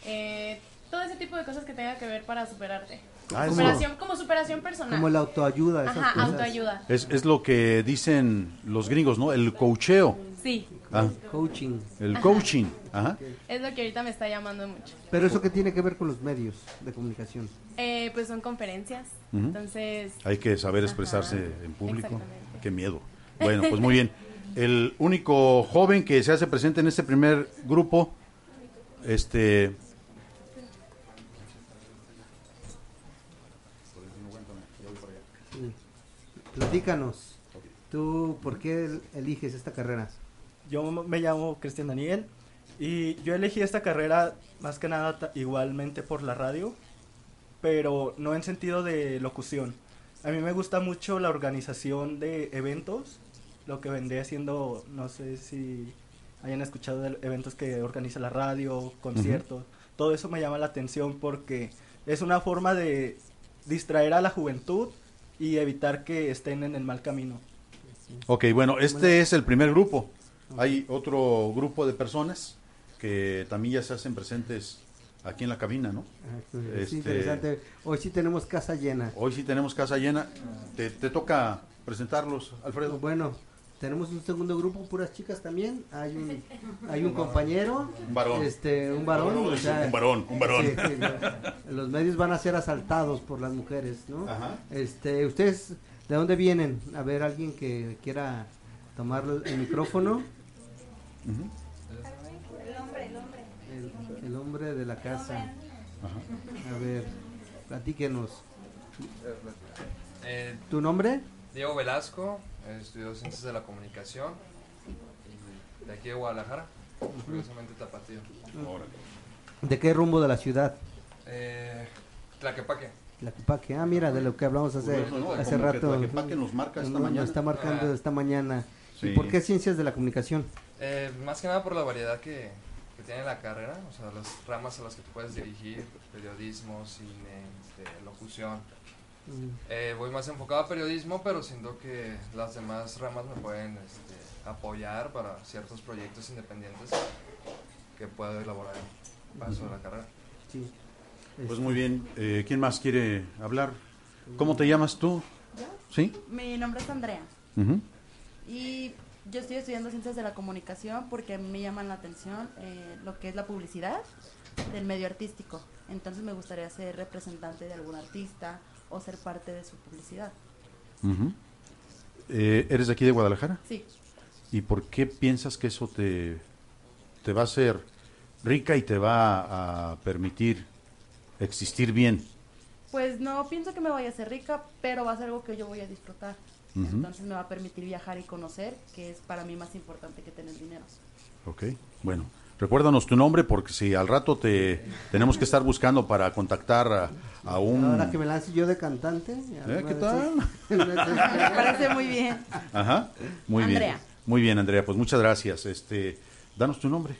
eh, todo ese tipo de cosas que tenga que ver para superarte. Ah, superación, como superación personal. Como la autoayuda, esas Ajá, cosas. autoayuda. Es, es lo que dicen los gringos, ¿no? El coacheo. Sí, Ah, Coaching. el coaching. Ajá. es lo que ahorita me está llamando mucho. Pero eso que tiene que ver con los medios de comunicación. Eh, pues son conferencias, entonces... Hay que saber Ajá, expresarse en público. Qué miedo. Bueno, pues muy bien. El único joven que se hace presente en este primer grupo, este... Sí. Platícanos. ¿Tú por qué el- eliges esta carrera? Yo me llamo Cristian Daniel y yo elegí esta carrera más que nada igualmente por la radio, pero no en sentido de locución. A mí me gusta mucho la organización de eventos, lo que vendría haciendo, no sé si hayan escuchado de eventos que organiza la radio, conciertos, todo eso me llama la atención porque es una forma de distraer a la juventud y evitar que estén en el mal camino. Ok, bueno, este es el primer grupo. Hay otro grupo de personas que también ya se hacen presentes aquí en la cabina, ¿no? Ah, Es Este, interesante. Hoy sí tenemos casa llena. Hoy sí tenemos casa llena. Te, te toca presentarlos, Alfredo. Bueno, tenemos un segundo grupo, puras chicas también. Hay un, hay un compañero. Un varón. Este, un varón. Un o sea, varón, un varón. sí, sí, no. los medios van a ser asaltados por las mujeres, ¿no? Ajá. Este, ¿ustedes de dónde vienen? A ver, alguien que quiera tomar el micrófono. El hombre, el hombre. El, el hombre de la casa. A ver, platíquenos. Eh, ¿Tu nombre? Diego Velasco, estudió Ciencias de la Comunicación de aquí de Guadalajara, curiosamente Tapatío. ¿De qué rumbo de la ciudad? Eh, Tlaquepaque. Tlaquepaque. Ah, mira, de lo que hablamos hace, Curioso, ¿no? hace Como que rato. Tlaquepaque nos marca esta No, nos mañana. está marcando Ah. esta mañana. Sí. ¿Y por qué ciencias de la comunicación? Eh, más que nada por la variedad que, que tiene la carrera, o sea, las ramas a las que te puedes dirigir, periodismo, cine, este, locución. Eh, voy más enfocado a periodismo, pero siento que las demás ramas me pueden este, apoyar para ciertos proyectos independientes que puedo elaborar en paso de la carrera. Sí. Pues muy bien. Eh, ¿Quién más quiere hablar? ¿Cómo te llamas tú? ¿Sí? Mi nombre es Andrea Ujú. y yo estoy estudiando ciencias de la comunicación porque me llaman la atención eh, lo que es la publicidad del medio artístico. Entonces me gustaría ser representante de algún artista o ser parte de su publicidad. Ujú. Eh, ¿Eres de aquí de Guadalajara? Sí. ¿Y por qué piensas que eso te, te va a hacer rica y te va a permitir existir bien? Pues no pienso que me vaya a hacer rica, pero va a ser algo que yo voy a disfrutar. Ujú. Entonces me va a permitir viajar y conocer, que es para mí más importante que tener dinero. Ok, bueno. Recuérdanos tu nombre porque si al rato te tenemos que estar buscando para contactar a, a un... Ahora que me lance yo de cantante. ¿Eh? ¿Qué tal? Me parece muy bien. Ajá, muy Andrea. bien. Muy bien, Andrea, pues muchas gracias. Este, danos tu nombre.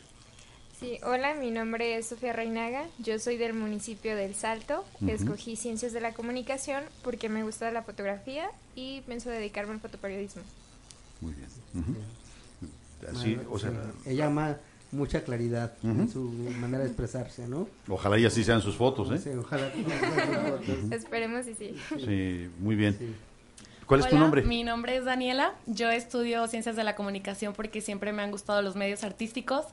Sí, hola, mi nombre es Sofía Reinaga, yo soy del municipio del Salto, Ujú. escogí Ciencias de la Comunicación porque me gusta la fotografía y pienso dedicarme al fotoperiodismo. Muy bien. Ujú. Así, Bueno, o sea, sí, ella ama mucha claridad en su manera de expresarse, ¿no? ojalá y así sean sus fotos, ¿eh? Sí, ojalá que sean sus fotos. Esperemos y sí. Sí, muy bien. ¿Cuál es tu nombre? Mi nombre es Daniela. Yo estudio ciencias de la comunicación porque siempre me han gustado los medios artísticos.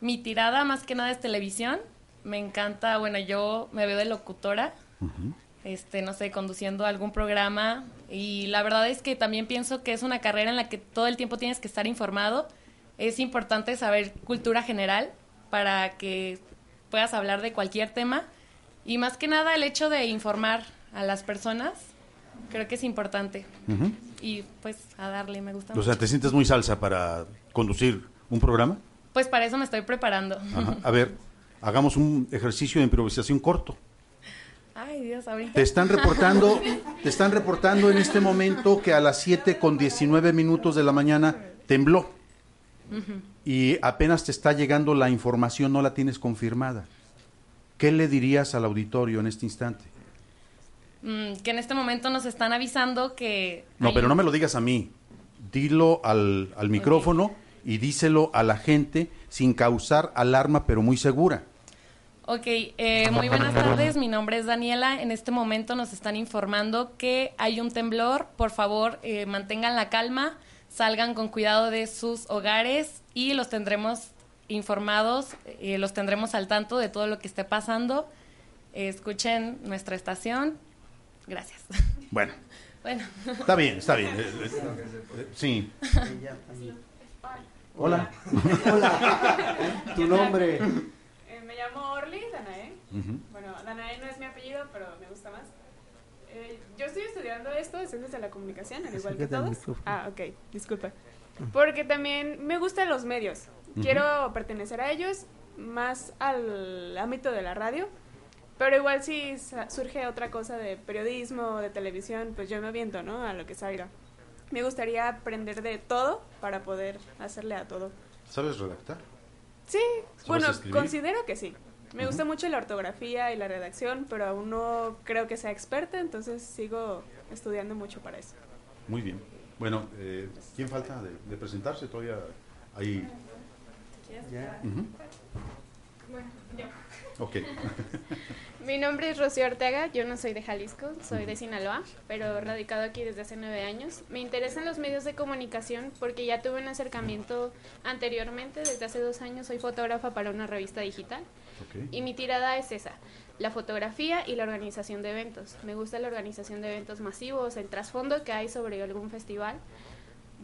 Mi tirada más que nada es televisión. Me encanta, bueno, yo me veo de locutora, este, no sé, conduciendo algún programa. Y la verdad es que también pienso que es una carrera en la que todo el tiempo tienes que estar informado. Es importante saber cultura general para que puedas hablar de cualquier tema. Y más que nada el hecho de informar a las personas, creo que es importante. Y pues a darle, me gusta. O sea, mucho. ¿te sientes muy salsa para conducir un programa? Pues para eso me estoy preparando. Ajá. A ver, hagamos un ejercicio de improvisación corto. Ay, Dios, ahorita. Te están reportando, te están reportando en este momento que a las 7 con 19 minutos de la mañana tembló Ujú. y apenas te está llegando la información, no la tienes confirmada. ¿Qué le dirías al auditorio en este instante? Mm, que en este momento nos están avisando que... No, pero un- no me lo digas a mí. Dilo al, al micrófono y díselo a la gente sin causar alarma, pero muy segura. Ok, eh, muy buenas tardes. Mi nombre es Daniela. En este momento nos están informando que hay un temblor. Por favor, eh, mantengan la calma, salgan con cuidado de sus hogares y los tendremos informados, eh, los tendremos al tanto de todo lo que esté pasando. Eh, escuchen nuestra estación. Gracias. Bueno, Bueno. está bien, está bien. Eh, eh, sí. Hola. Hola. Tu nombre. Eh, me llamo Orly Danae. Bueno, Danae no es mi apellido, pero me gusta más. Eh, yo estoy estudiando esto de ciencias de la comunicación, al igual que todos. micrófono. Ah, ok, disculpa. Porque también me gustan los medios. Quiero pertenecer a ellos más al ámbito de la radio. Pero igual si surge otra cosa de periodismo, de televisión, pues yo me aviento, ¿no? A lo que salga. Me gustaría aprender de todo para poder hacerle a todo. ¿Sabes redactar? Sí, bueno, escribir? considero que sí. Me gusta mucho la ortografía y la redacción, pero aún no creo que sea experta, entonces sigo estudiando mucho para eso. Muy bien. Bueno, eh, ¿quién falta de, de presentarse? Todavía hay... Ya. Ujú. Bueno, yo. Ok. Mi nombre es Rocío Ortega, yo no soy de Jalisco, soy de Sinaloa, pero radicado aquí desde hace nueve años. Me interesan los medios de comunicación porque ya tuve un acercamiento anteriormente, desde hace dos años soy fotógrafa para una revista digital. Y mi tirada es esa, la fotografía y la organización de eventos. Me gusta la organización de eventos masivos, el trasfondo que hay sobre algún festival,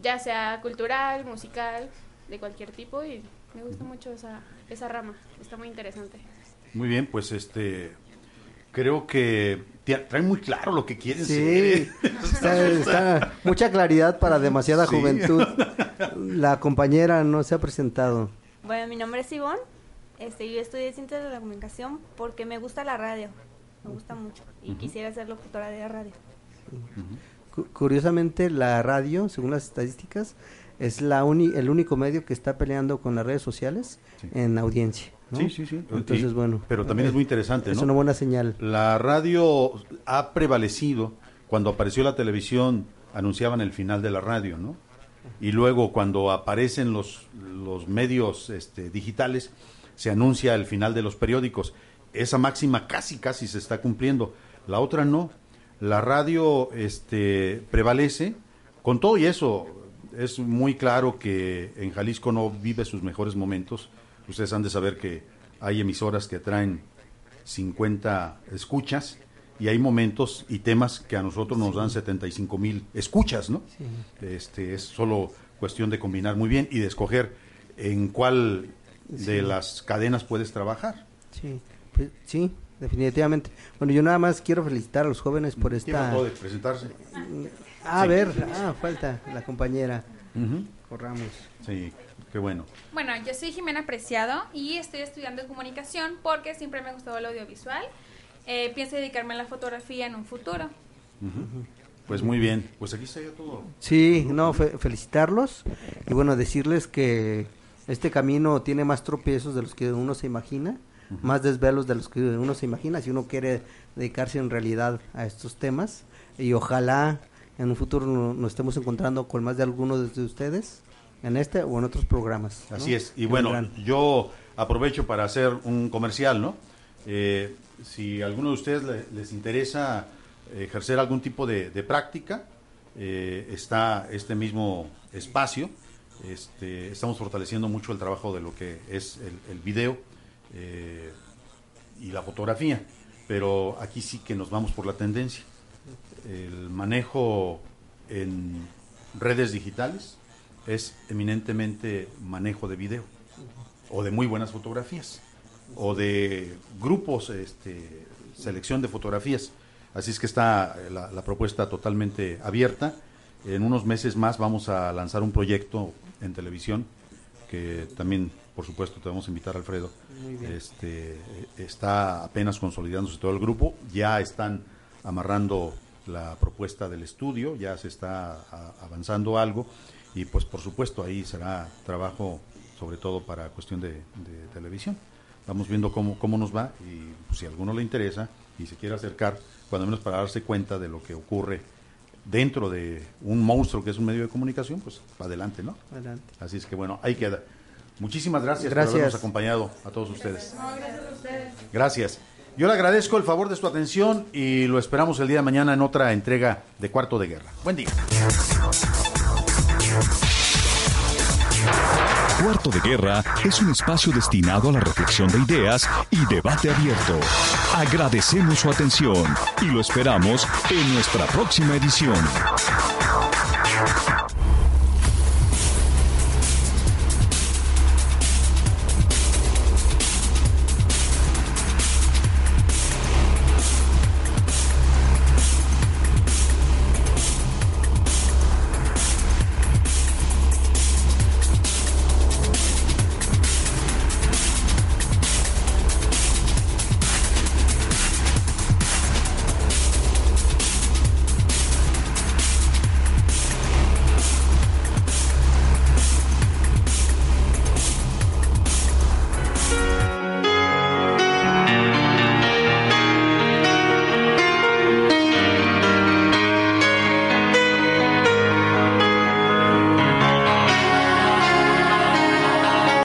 ya sea cultural, musical, de cualquier tipo, y me gusta mucho esa, esa rama, está muy interesante. Muy bien, pues este creo que te- traen muy claro lo que quieren Sí, ser. está, está mucha claridad para demasiada Sí. juventud. La compañera no se ha presentado. Bueno, mi nombre es Ivonne. Este, yo estudié Ciencias de la Comunicación porque me gusta la radio. Me gusta mucho. Y Ujú. quisiera ser locutora de radio. Cu- Curiosamente, la radio, según las estadísticas, es la uni- el único medio que está peleando con las redes sociales en audiencia. ¿no? Sí, sí, sí. Entonces, Y- bueno. Pero también es muy interesante, Es ¿no? una buena señal. La radio ha prevalecido. Cuando apareció la televisión, anunciaban el final de la radio, ¿no? Y luego, cuando aparecen los, los medios este, digitales, se anuncia el final de los periódicos. Esa máxima casi, casi se está cumpliendo. La otra no. La radio este, prevalece. Con todo y eso, es muy claro que en Jalisco no vive sus mejores momentos. Ustedes han de saber que hay emisoras que traen 50 escuchas y hay momentos y temas que a nosotros nos dan 75 mil escuchas, ¿no? Este, es solo cuestión de combinar muy bien y de escoger en cuál de las cadenas puedes trabajar. Sí, pues, sí, definitivamente. Bueno, yo nada más quiero felicitar a los jóvenes por ¿Quién esta... de presentarse? A Sí. ver, ah, falta la compañera. Ujú. Corramos. Sí, qué bueno. Bueno, yo soy Jimena Preciado y estoy estudiando comunicación porque siempre me ha gustado el audiovisual. Eh, pienso dedicarme a la fotografía en un futuro. Pues muy bien. Pues aquí está ya todo. Sí, no, fe- felicitarlos y bueno, decirles que este camino tiene más tropiezos de los que uno se imagina, más desvelos de los que uno se imagina, si uno quiere dedicarse en realidad a estos temas y ojalá en un futuro no- nos estemos encontrando con más de algunos de ustedes en este o en otros programas. ¿no? Así es. Y Que bueno, vendrán. yo aprovecho para hacer un comercial, ¿no? Eh, si a alguno de ustedes le- les interesa ejercer algún tipo de, de práctica, eh, está este mismo espacio. Este, estamos fortaleciendo mucho el trabajo de lo que es el, video eh, y la fotografía, pero aquí sí que nos vamos por la tendencia. El manejo en redes digitales es eminentemente manejo de video o de muy buenas fotografías o de grupos, este, selección de fotografías. Así es que está eh, la propuesta totalmente abierta. En unos meses más vamos a lanzar un proyecto en televisión que también, por supuesto, te vamos a invitar, Alfredo. Muy bien. Este, está apenas consolidándose todo el grupo. Ya están amarrando la propuesta del estudio, ya se está avanzando algo y pues por supuesto ahí será trabajo sobre todo para cuestión de, de televisión. Vamos viendo cómo, cómo nos va y pues, si a alguno le interesa y se quiere acercar, cuando menos para darse cuenta de lo que ocurre dentro de un monstruo que es un medio de comunicación, pues adelante, ¿no? Adelante. Así es que bueno, ahí queda. Muchísimas gracias, por Gracias. habernos acompañado a todos ustedes. gracias a ustedes. Gracias. Yo le agradezco el favor de su atención y lo esperamos el día de mañana en otra entrega de Cuarto de Guerra. Buen día. Cuarto de Guerra es un espacio destinado a la reflexión de ideas y debate abierto. Agradecemos su atención y lo esperamos en nuestra próxima edición.